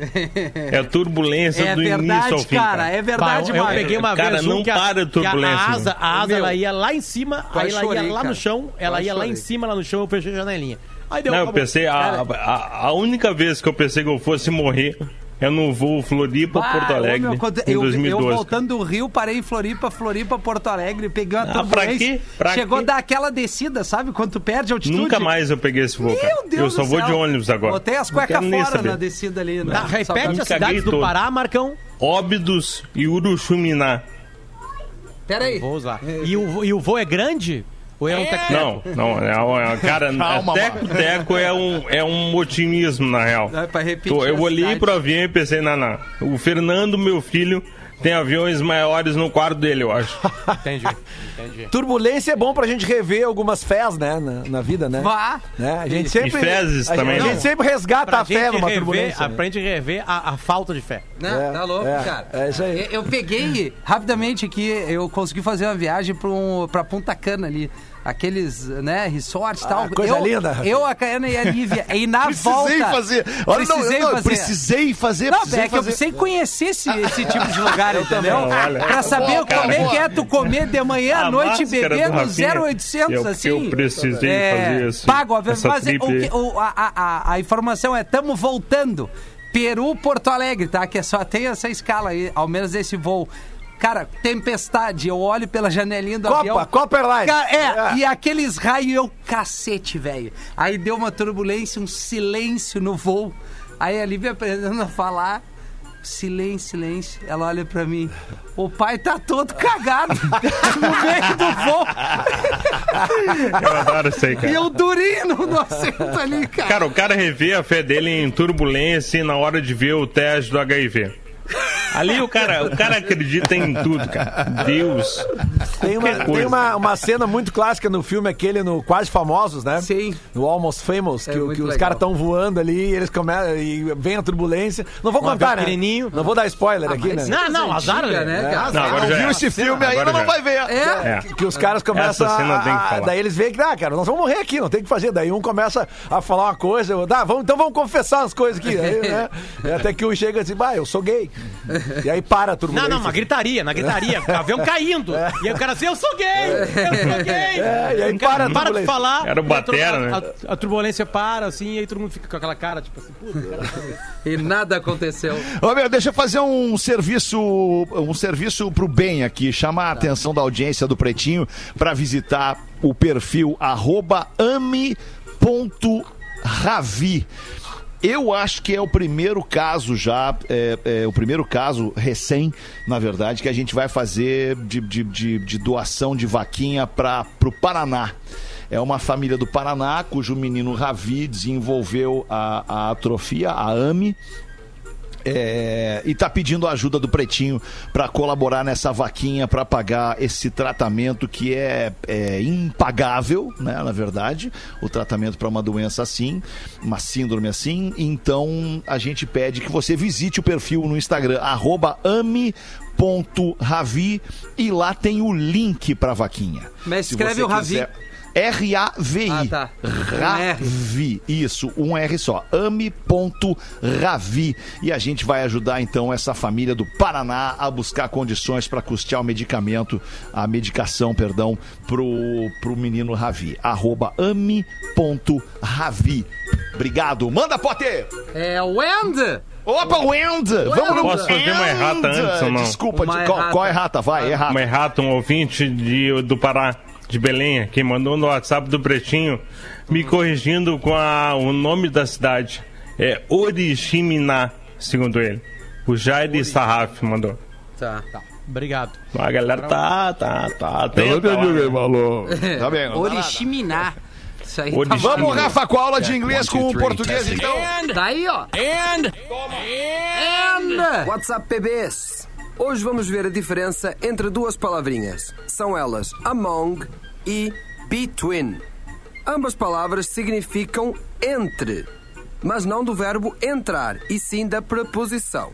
Speaker 3: É a turbulência
Speaker 4: É
Speaker 3: do início ao
Speaker 4: verdade,
Speaker 3: fim.
Speaker 4: cara, é verdade,
Speaker 5: Bah, eu
Speaker 4: Magro.
Speaker 5: peguei uma
Speaker 3: Cara,
Speaker 5: vez um
Speaker 3: não
Speaker 5: que a,
Speaker 3: para a
Speaker 5: que a
Speaker 3: turbulência,
Speaker 5: asa, a asa
Speaker 4: Meu.
Speaker 5: ela ia lá em cima, aí ela
Speaker 4: chorei,
Speaker 5: ia lá
Speaker 4: cara.
Speaker 5: no chão, ela ia lá em cima, lá no chão, eu fechei a janelinha. Aí deu
Speaker 3: Não, eu
Speaker 5: acabou.
Speaker 3: pensei, a,
Speaker 4: Cara,
Speaker 3: a, a única vez que eu pensei que eu fosse morrer é no voo Floripa
Speaker 4: Ah,
Speaker 3: Porto Alegre
Speaker 4: meu, quando-
Speaker 3: em
Speaker 4: eu,
Speaker 3: 2012.
Speaker 4: eu voltando do Rio, parei em Floripa, Floripa, Porto Alegre, peguei uma
Speaker 3: Ah, pra
Speaker 4: turbulência.
Speaker 3: quê? Pra
Speaker 4: Chegou
Speaker 3: quê?
Speaker 4: a dar aquela descida, sabe? Quando tu perde a altitude.
Speaker 3: Nunca mais eu peguei esse voo, cara.
Speaker 4: Meu Deus
Speaker 3: eu só
Speaker 4: do
Speaker 3: vou
Speaker 4: céu.
Speaker 3: de ônibus agora.
Speaker 4: Botei as
Speaker 3: Não
Speaker 4: cuecas fora
Speaker 3: saber.
Speaker 4: na descida ali. né?
Speaker 5: Tá,
Speaker 4: pra-
Speaker 5: repete as cidades do
Speaker 3: todo.
Speaker 5: Pará, Marcão.
Speaker 3: Óbidos e Uruxuminá.
Speaker 4: Pera aí.
Speaker 5: Vamos lá. E o, e o voo é grande? Ou é um tec
Speaker 3: Não, não, é, é, cara, teco-teco é um, é um otimismo, na real.
Speaker 4: Não, é pra repetir
Speaker 3: Tô- eu olhei
Speaker 4: cidade.
Speaker 3: pro avião e pensei, não. O Fernando, meu filho, tem aviões maiores no quarto dele, eu acho.
Speaker 5: Entendi, entendi.
Speaker 6: Turbulência é bom pra gente rever algumas fés, né? Na, na vida, né?
Speaker 4: Vá.
Speaker 6: Né? A gente sempre.
Speaker 3: fezes
Speaker 6: a, gente-
Speaker 3: também,
Speaker 6: A
Speaker 3: né?
Speaker 6: gente sempre resgata
Speaker 5: Pra
Speaker 6: a fé
Speaker 5: gente
Speaker 6: numa
Speaker 5: rever,
Speaker 6: turbulência.
Speaker 5: a,
Speaker 6: né?
Speaker 5: pra gente rever a, a falta de fé.
Speaker 4: Não,
Speaker 6: É,
Speaker 4: tá louco,
Speaker 6: é,
Speaker 4: cara.
Speaker 6: é isso aí.
Speaker 4: Eu, eu peguei rapidamente aqui, eu consegui fazer uma viagem pra, um, pra Punta Cana ali. Aqueles, né, resorts e
Speaker 6: Ah,
Speaker 4: tal.
Speaker 6: coisa
Speaker 4: eu,
Speaker 6: linda.
Speaker 4: Eu, a Caiana e a Lívia. E na
Speaker 2: Precisei
Speaker 4: volta.
Speaker 2: fazer. Olha, não,
Speaker 4: precisei
Speaker 2: não, eu
Speaker 4: fazer.
Speaker 2: precisei fazer.
Speaker 4: Não,
Speaker 2: precisei
Speaker 4: é que eu precisei conhecer esse, esse tipo de lugar, entendeu?
Speaker 3: olha.
Speaker 4: Pra saber
Speaker 2: Boa, cara,
Speaker 4: como é que é tu comer de manhã à noite e
Speaker 3: máscara
Speaker 4: beber
Speaker 3: do
Speaker 4: no
Speaker 3: Rafinha,
Speaker 4: 0800,
Speaker 3: eu-
Speaker 4: assim.
Speaker 3: eu precisei
Speaker 4: é,
Speaker 3: fazer esse-
Speaker 4: Pago,
Speaker 3: essa
Speaker 4: mas
Speaker 3: trip
Speaker 4: o o- a, a- a- a informação é, tamo voltando. Peru, Porto Alegre, tá? Que é só tem essa escala aí, ao menos esse voo. Cara, tempestade, eu olho pela janelinha do
Speaker 6: Copa,
Speaker 4: avião.
Speaker 6: Copa Airlines.
Speaker 4: Cara, é,
Speaker 6: É.
Speaker 4: e aqueles raios, eu, cacete, velho. Aí deu uma turbulência, um silêncio no voo. Aí a Lívia aprendendo a falar. Silêncio, silêncio. Ela olha pra mim. O pai tá todo cagado no meio do voo.
Speaker 3: Eu adoro isso aí, cara.
Speaker 4: E eu durinho no, no assento ali, cara.
Speaker 3: Cara, o cara revê a fé dele em turbulência na hora de ver o teste do HIV. Ali o cara, o cara acredita em tudo, cara. Deus.
Speaker 6: Tem, uma, tem uma, uma cena muito clássica no filme, aquele no Quase Famosos, né?
Speaker 4: Sim.
Speaker 6: No Almost Famous,
Speaker 4: É
Speaker 6: que, que os caras estão voando ali e eles começam e vem a turbulência. Não vou
Speaker 5: Um
Speaker 6: contar, né?
Speaker 5: pequenininho.
Speaker 6: Não vou dar spoiler aqui,
Speaker 4: mas
Speaker 6: né?
Speaker 5: Não, não, azar,
Speaker 4: Antiga,
Speaker 5: né?
Speaker 4: cara?
Speaker 3: Não, agora já
Speaker 2: viu
Speaker 3: é.
Speaker 2: esse filme ainda, não
Speaker 3: já
Speaker 2: vai ver.
Speaker 4: É.
Speaker 3: É.
Speaker 6: Que os caras começam
Speaker 3: Essa cena
Speaker 6: a,
Speaker 3: tem que
Speaker 6: a-
Speaker 3: falar.
Speaker 6: Daí eles veem que, ah, cara, nós vamos morrer aqui, não tem o que fazer. Daí um começa a falar uma coisa, eu, tá, vamos, então vamos confessar as coisas aqui. Aí, né? E Até que um chega assim, bah, eu sou gay. E aí para a
Speaker 5: Não,
Speaker 6: turbulência.
Speaker 5: não, uma gritaria, na gritaria, o avião caindo. E aí o cara assim, eu sou gay, eu sou gay.
Speaker 6: É, e aí para a
Speaker 5: para de falar.
Speaker 3: Era o
Speaker 5: tur-
Speaker 3: batera,
Speaker 5: a-
Speaker 3: né?
Speaker 5: A, a turbulência para, assim, e aí todo mundo fica com aquela cara, tipo assim, puta, cara.
Speaker 4: E nada aconteceu.
Speaker 2: Ô, meu, deixa eu fazer um serviço, um serviço pro bem aqui, chamar a atenção da audiência do Pretinho para visitar o perfil arroba ame.ravi. Eu acho que é o primeiro caso já, é, é o primeiro caso recém, na verdade, que a gente vai fazer de, de, de, de doação de vaquinha para o Paraná. É uma família do Paraná, cujo menino Ravi desenvolveu a, a atrofia, a AME, é, e tá pedindo a ajuda do Pretinho para colaborar nessa vaquinha para pagar esse tratamento que é, é impagável, né? Na verdade, o tratamento para uma doença assim, uma síndrome assim. Então a gente pede que você visite o perfil no Instagram @ame.ravi e lá tem o link para vaquinha.
Speaker 4: Mas escreve o Ravi.
Speaker 2: quiser- R-A-V-I.
Speaker 4: Ah, tá. Um.
Speaker 2: Ravi. Isso, um R só. Ame.ravi. E a gente vai ajudar então essa família do Paraná a buscar condições para custear o medicamento, a medicação, perdão, pro, pro menino Ravi. Arroba ame.ravi. Obrigado. Manda, Potter!
Speaker 4: É o End!
Speaker 2: Opa, o End! Vamos no
Speaker 3: Posso fazer uma errata antes ou não?
Speaker 2: Desculpa,
Speaker 4: Uma
Speaker 2: de- qual,
Speaker 4: errata.
Speaker 2: qual errata? Vai, errata.
Speaker 3: Uma errata, um ouvinte de, do Pará, de Belém, que mandou no WhatsApp do Pretinho, me corrigindo com a- o nome da cidade. É Oriximiná, segundo ele. O Jair Sarraf mandou.
Speaker 4: Tá.
Speaker 5: Obrigado.
Speaker 3: A galera tá, tá, tá. atenta lá, né?
Speaker 2: falou. Tá bem.
Speaker 4: Oriximiná. Isso aí tá.
Speaker 2: Vamos. Rafa, com a aula de inglês com o português, então.
Speaker 4: Daí, ó. And! And!
Speaker 7: What's up, bebês? Hoje vamos ver a diferença entre duas palavrinhas. São elas among e between. Ambas palavras significam entre, mas não do verbo entrar, e sim da preposição.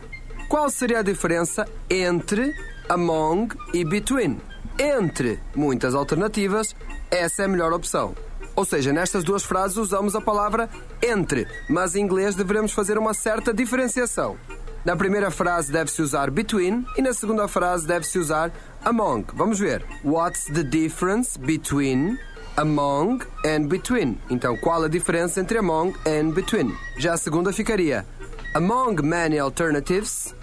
Speaker 7: Qual seria a diferença entre among e between? Entre muitas alternativas, essa é a melhor opção. Ou seja, nestas duas frases usamos a palavra entre, mas em inglês devemos fazer uma certa diferenciação. Na primeira frase deve-se usar between e na segunda frase deve-se usar among. Vamos ver. What's the difference between among and between? Então, qual a diferença entre among and between? Já a segunda ficaria Among many alternatives,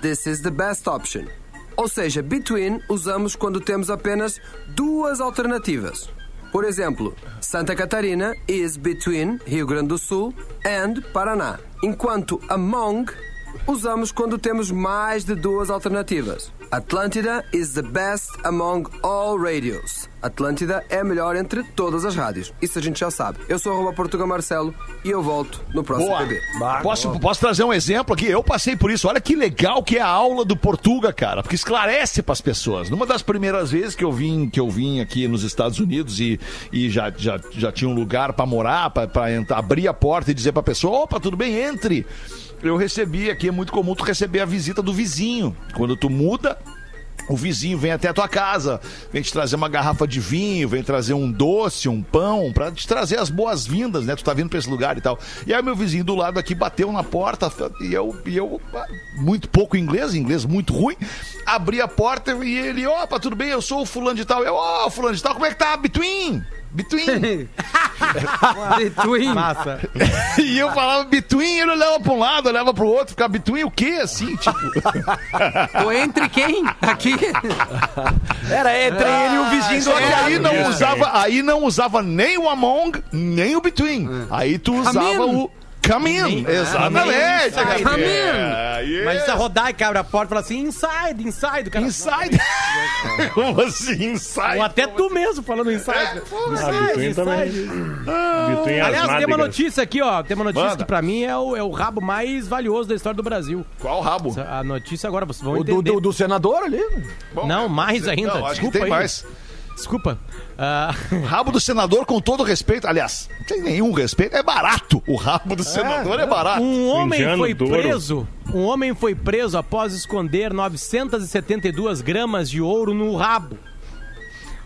Speaker 7: this is the best option. Ou seja, between usamos quando temos apenas duas alternativas. Por exemplo, Santa Catarina is between Rio Grande do Sul and Paraná. Enquanto among usamos quando temos mais de duas alternativas. Atlântida is the best among all radios. Atlântida é a melhor entre todas as rádios. Isso a gente já sabe. Eu sou arroba Portugal Marcelo e eu volto no próximo
Speaker 2: Boa.
Speaker 7: bebê.
Speaker 2: Posso, posso trazer um exemplo aqui? Eu passei por isso. Olha que legal que é a aula do Portuga, cara, porque esclarece para as pessoas. Numa das primeiras vezes que eu vim, que eu vim aqui nos Estados Unidos e, e já, já, já tinha um lugar para morar, para abrir a porta e dizer para a pessoa: opa, tudo bem, entre. Eu recebi aqui, é muito comum tu receber a visita do vizinho. Quando tu muda, o vizinho vem até a tua casa, vem te trazer uma garrafa de vinho, vem trazer um doce, um pão, pra te trazer as boas-vindas, né? Tu tá vindo pra esse lugar e tal. E aí meu vizinho do lado aqui bateu na porta e eu, e eu muito pouco inglês, inglês muito ruim, abri a porta e ele, opa, tudo bem, eu sou o fulano de tal. Eu, ó, fulano de tal, como é que tá? Between? Between.
Speaker 4: Between.
Speaker 5: Massa.
Speaker 2: e eu falava between, ele olhava pra um lado, olhava pro outro, ficava between o quê, assim, tipo...
Speaker 4: Ou entre quem? Aqui.
Speaker 6: Era entre ele e o vizinho do
Speaker 2: E
Speaker 6: outro
Speaker 2: aí não usava, aí não usava nem o among, nem o between. Aí tu usava o come in. Exatamente.
Speaker 5: Come in.
Speaker 4: Come in.
Speaker 2: É,
Speaker 5: Mas se e que abre a porta e fala assim, inside, inside. Cara,
Speaker 2: Inside. Como assim, inside?
Speaker 5: Ou até tu mesmo falando inside.
Speaker 3: Ah, Between também. Between as
Speaker 5: Aliás, tem uma notícia aqui, ó. Tem uma notícia
Speaker 2: Manda.
Speaker 5: que pra mim é o, é o rabo mais valioso da história do Brasil.
Speaker 2: Qual rabo?
Speaker 5: A notícia agora, vocês vão
Speaker 6: O do,
Speaker 5: entender.
Speaker 6: do, do senador ali.
Speaker 5: Não, mais ainda.
Speaker 2: Não, acho que
Speaker 5: Desculpa
Speaker 2: tem
Speaker 5: aí.
Speaker 2: mais.
Speaker 5: Desculpa. Ah,
Speaker 2: Rabo do senador, com todo respeito. Aliás, não tem nenhum respeito. É barato. O rabo do senador é barato.
Speaker 5: um homem
Speaker 3: Indiano
Speaker 5: foi
Speaker 3: Douro.
Speaker 5: preso. Um homem foi preso após esconder 972 gramas de ouro no rabo.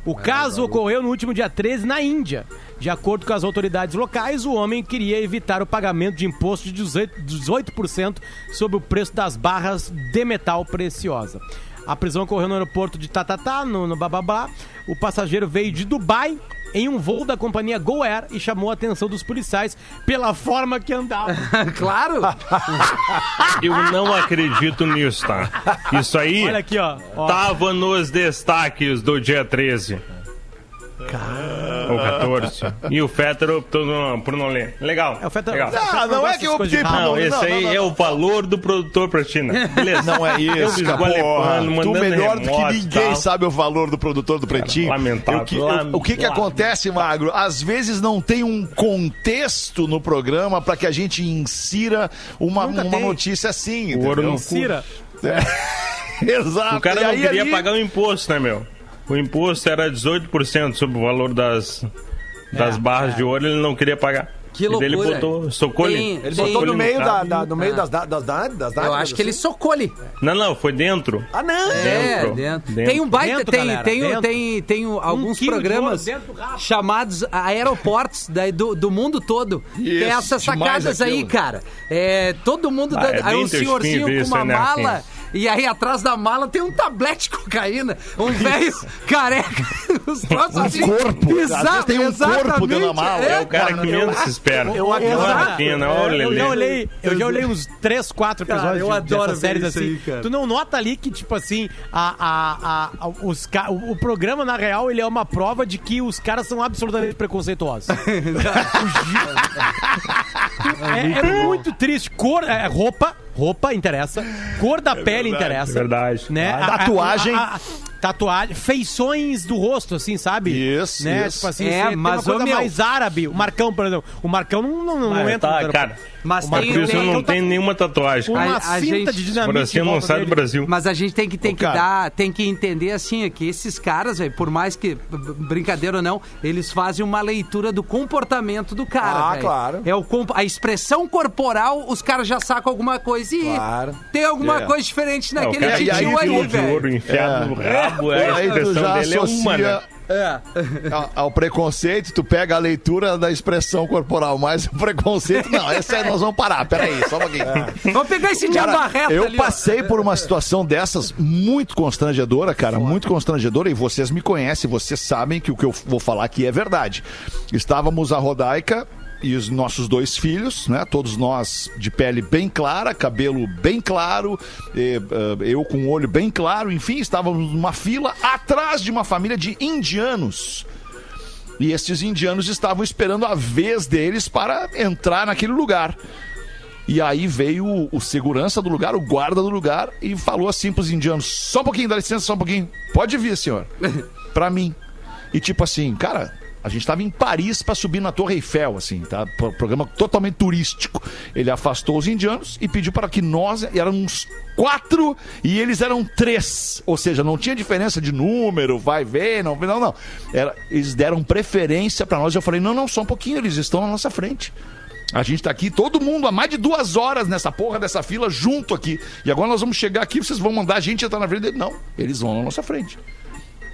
Speaker 5: O caso ocorreu no último dia 13 na Índia. De acordo com as autoridades locais, o homem queria evitar o pagamento de imposto de 18%, 18% sobre o preço das barras de metal preciosa. A prisão ocorreu no aeroporto de Tatatá, no, no Bababá. O passageiro veio de Dubai em um voo da companhia Go Air e chamou a atenção dos policiais pela forma que andava.
Speaker 4: Claro.
Speaker 3: Eu não acredito nisso, tá? Isso aí
Speaker 5: Olha aqui, ó. ó.
Speaker 3: tava nos destaques do dia 13. Ou 14. E o Fetter optou no- por não ler. Legal.
Speaker 5: É, o Feta-
Speaker 3: Legal.
Speaker 2: Ah, não é que eu optei por
Speaker 3: Não,
Speaker 2: não.
Speaker 3: esse
Speaker 2: não,
Speaker 3: aí
Speaker 2: não,
Speaker 3: é
Speaker 2: não.
Speaker 3: o valor do produtor pra China. Beleza.
Speaker 2: Não é
Speaker 3: Eu
Speaker 2: isso, cara. Tu melhor do que ninguém
Speaker 3: tal.
Speaker 2: sabe o valor do produtor do Pretinho.
Speaker 3: lamentável,
Speaker 2: O que, que acontece, Magro? Às vezes não tem um contexto no programa pra que a gente insira uma, uma notícia assim,
Speaker 3: O ouro no cu.
Speaker 5: Cira.
Speaker 2: Exato.
Speaker 3: O cara
Speaker 2: E
Speaker 3: não
Speaker 2: aí
Speaker 3: queria
Speaker 2: ali-
Speaker 3: pagar o imposto, né, meu? O imposto era 18% sobre o valor das, das
Speaker 5: É,
Speaker 3: barras de ouro, ele não queria pagar.
Speaker 4: Que
Speaker 3: E daí ele
Speaker 4: loucura.
Speaker 3: botou, socou
Speaker 4: Tem-
Speaker 3: ele.
Speaker 4: Tem-
Speaker 6: botou no meio, da, da- no meio das, da- das, das, das
Speaker 4: Eu acho que ele socou-lhe.
Speaker 3: Não, não, foi dentro.
Speaker 6: Ah, não!
Speaker 4: É,
Speaker 3: Dentro.
Speaker 4: dentro.
Speaker 3: Dentro.
Speaker 4: Tem um baita,
Speaker 5: Dentro,
Speaker 4: tem,
Speaker 5: galera,
Speaker 4: tem, tem, tem um- alguns
Speaker 5: de
Speaker 4: programas
Speaker 5: ouro dentro do rabo.
Speaker 4: chamados aeroportos daí do, do mundo todo.
Speaker 2: Isso,
Speaker 4: tem essas sacadas aí, cara. É, todo mundo,
Speaker 3: Ah,
Speaker 4: dá-
Speaker 3: é
Speaker 4: aí um senhorzinho com
Speaker 3: isso
Speaker 4: uma
Speaker 3: né,
Speaker 4: mala.
Speaker 3: Rafinha?
Speaker 4: E aí atrás da mala tem um tablete de cocaína. Um velho careca. Os troços assim.
Speaker 2: corpo. Vezes tem um corpo dentro da
Speaker 4: exatamente,
Speaker 2: mala.
Speaker 3: É o cara que menos se espera.
Speaker 6: eu acredito.
Speaker 3: Rafinha, ó,
Speaker 5: Eu
Speaker 3: Lelê.
Speaker 5: já olhei, eu já olhei uns 3, 4
Speaker 4: Cara,
Speaker 5: episódios
Speaker 4: eu
Speaker 5: de,
Speaker 4: adoro
Speaker 5: séries assim.
Speaker 4: aí, cara.
Speaker 5: Tu não nota ali que, tipo assim, a, a, a, a- os, ca- o, o programa, na real, ele é uma prova de que os caras são absolutamente preconceituosos. é, é muito triste. Cor, é, roupa, roupa interessa. Cor da pele interessa.
Speaker 3: é verdade.
Speaker 5: Né? A-
Speaker 2: Tatuagem.
Speaker 5: a- a- tatuagem, feições do rosto, assim, sabe?
Speaker 2: Isso,
Speaker 5: né?
Speaker 2: isso.
Speaker 5: Tipo assim,
Speaker 4: É,
Speaker 5: tem
Speaker 4: mas,
Speaker 5: uma coisa
Speaker 4: ô, meu-
Speaker 5: mais árabe. O Marcão, por exemplo. O Marcão não, não, não
Speaker 3: Ah,
Speaker 5: entra
Speaker 3: tá,
Speaker 5: no
Speaker 3: cara.
Speaker 4: Mas
Speaker 5: Uma
Speaker 3: Por
Speaker 4: tem,
Speaker 3: isso eu
Speaker 4: tem-
Speaker 3: não tenho nenhuma tatuagem.
Speaker 5: Uma
Speaker 4: A- a gente-
Speaker 5: de
Speaker 3: O
Speaker 5: dinamite.
Speaker 3: Brasil não sai do. Brasil.
Speaker 4: Mas a gente tem que, tem
Speaker 2: Ô,
Speaker 4: que
Speaker 2: cara.
Speaker 4: dar, tem que entender assim, é que esses caras, velho, por mais que, brincadeira ou não, eles fazem uma leitura do comportamento do cara,
Speaker 6: Ah,
Speaker 4: velho.
Speaker 6: claro.
Speaker 4: É o a expressão corporal, os caras já sacam alguma coisa e
Speaker 6: Claro.
Speaker 4: tem alguma
Speaker 2: É.
Speaker 4: coisa diferente
Speaker 3: É, o
Speaker 4: naquele
Speaker 3: cara
Speaker 2: e aí
Speaker 3: tem
Speaker 4: velho.
Speaker 3: Ouro enfiado no rabo, é, a
Speaker 2: tu
Speaker 3: expressão
Speaker 2: já
Speaker 3: dele é uma,
Speaker 2: associa ao, preconceito, tu pega a leitura da expressão corporal, mas o preconceito, não, essa aí nós vamos parar, peraí, só um pouquinho.
Speaker 4: Vamos pegar esse diabo reto
Speaker 2: eu
Speaker 4: ali, ó.
Speaker 2: passei por uma situação dessas muito constrangedora, cara, muito constrangedora, e vocês me conhecem, vocês sabem que o que eu vou falar aqui é verdade. Estávamos a Rodaica e os nossos dois filhos, né? Todos nós de pele bem clara, cabelo bem claro, eh, eh, eu com o olho bem claro, enfim, estávamos numa fila atrás de uma família de indianos. E esses indianos estavam esperando a vez deles para entrar naquele lugar. E aí veio o, o segurança do lugar, o guarda do lugar, e falou assim pros indianos: só um pouquinho, dá licença, só um pouquinho. Pode vir, senhor. pra mim. E tipo assim, cara, a gente tava em Paris pra subir na Torre Eiffel, assim, tá? Pro- Programa totalmente turístico. Ele afastou os indianos e pediu para que nós éramos quatro e eles eram três. Ou seja, não tinha diferença de número, vai ver, não, não, não. Era, eles deram preferência pra nós. Eu falei: não, não, só um pouquinho, eles estão na nossa frente. A gente tá aqui, todo mundo, há mais de duas horas nessa porra dessa fila, junto aqui. E agora nós vamos chegar aqui, vocês vão mandar a gente entrar na frente dele. Não, eles vão na nossa frente.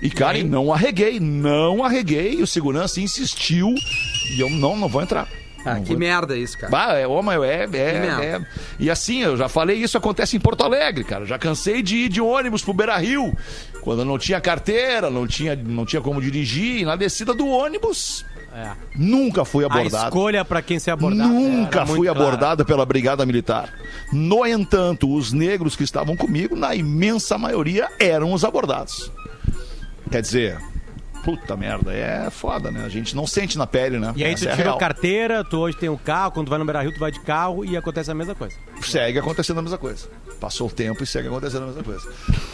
Speaker 2: E, cara, e não arreguei, não arreguei. O segurança insistiu. E eu, não, não vou entrar.
Speaker 4: Ah, que merda isso, cara.
Speaker 2: Bah, é, meu, é, é, é. E assim, eu já falei, isso acontece em Porto Alegre, cara. Já cansei de ir de ônibus pro Beira Rio. Quando eu não tinha carteira, não tinha, não tinha como dirigir. E na descida do ônibus,
Speaker 5: É.
Speaker 2: nunca fui
Speaker 5: A
Speaker 2: abordado.
Speaker 5: escolha pra quem ser abordado.
Speaker 2: Nunca fui abordado pela Brigada Militar. No entanto, os negros que estavam comigo, na imensa maioria, eram os abordados. Quer dizer, puta merda, é foda, né? A gente não sente na pele, né?
Speaker 5: E aí
Speaker 2: Essa
Speaker 5: tu
Speaker 2: é a
Speaker 5: tirou carteira, tu hoje tem um carro, quando tu vai no Beira Rio, tu vai de carro e acontece a mesma coisa.
Speaker 2: Segue acontecendo a mesma coisa. Passou o tempo e segue acontecendo a mesma coisa.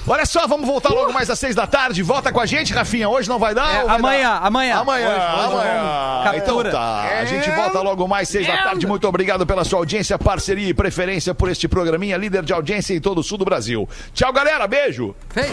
Speaker 2: Olha só, vamos voltar logo mais às seis da tarde. Volta com a gente, Rafinha. Hoje não vai dar?
Speaker 4: É,
Speaker 2: ou vai
Speaker 4: amanhã,
Speaker 2: dar?
Speaker 4: amanhã.
Speaker 2: Amanhã,
Speaker 4: Hoje, hoje
Speaker 2: amanhã. Então tá. A gente volta logo mais seis da tarde. Muito obrigado pela sua audiência, parceria e preferência por este programinha, líder de audiência em todo o sul do Brasil. Tchau, galera. Beijo.
Speaker 4: Feito.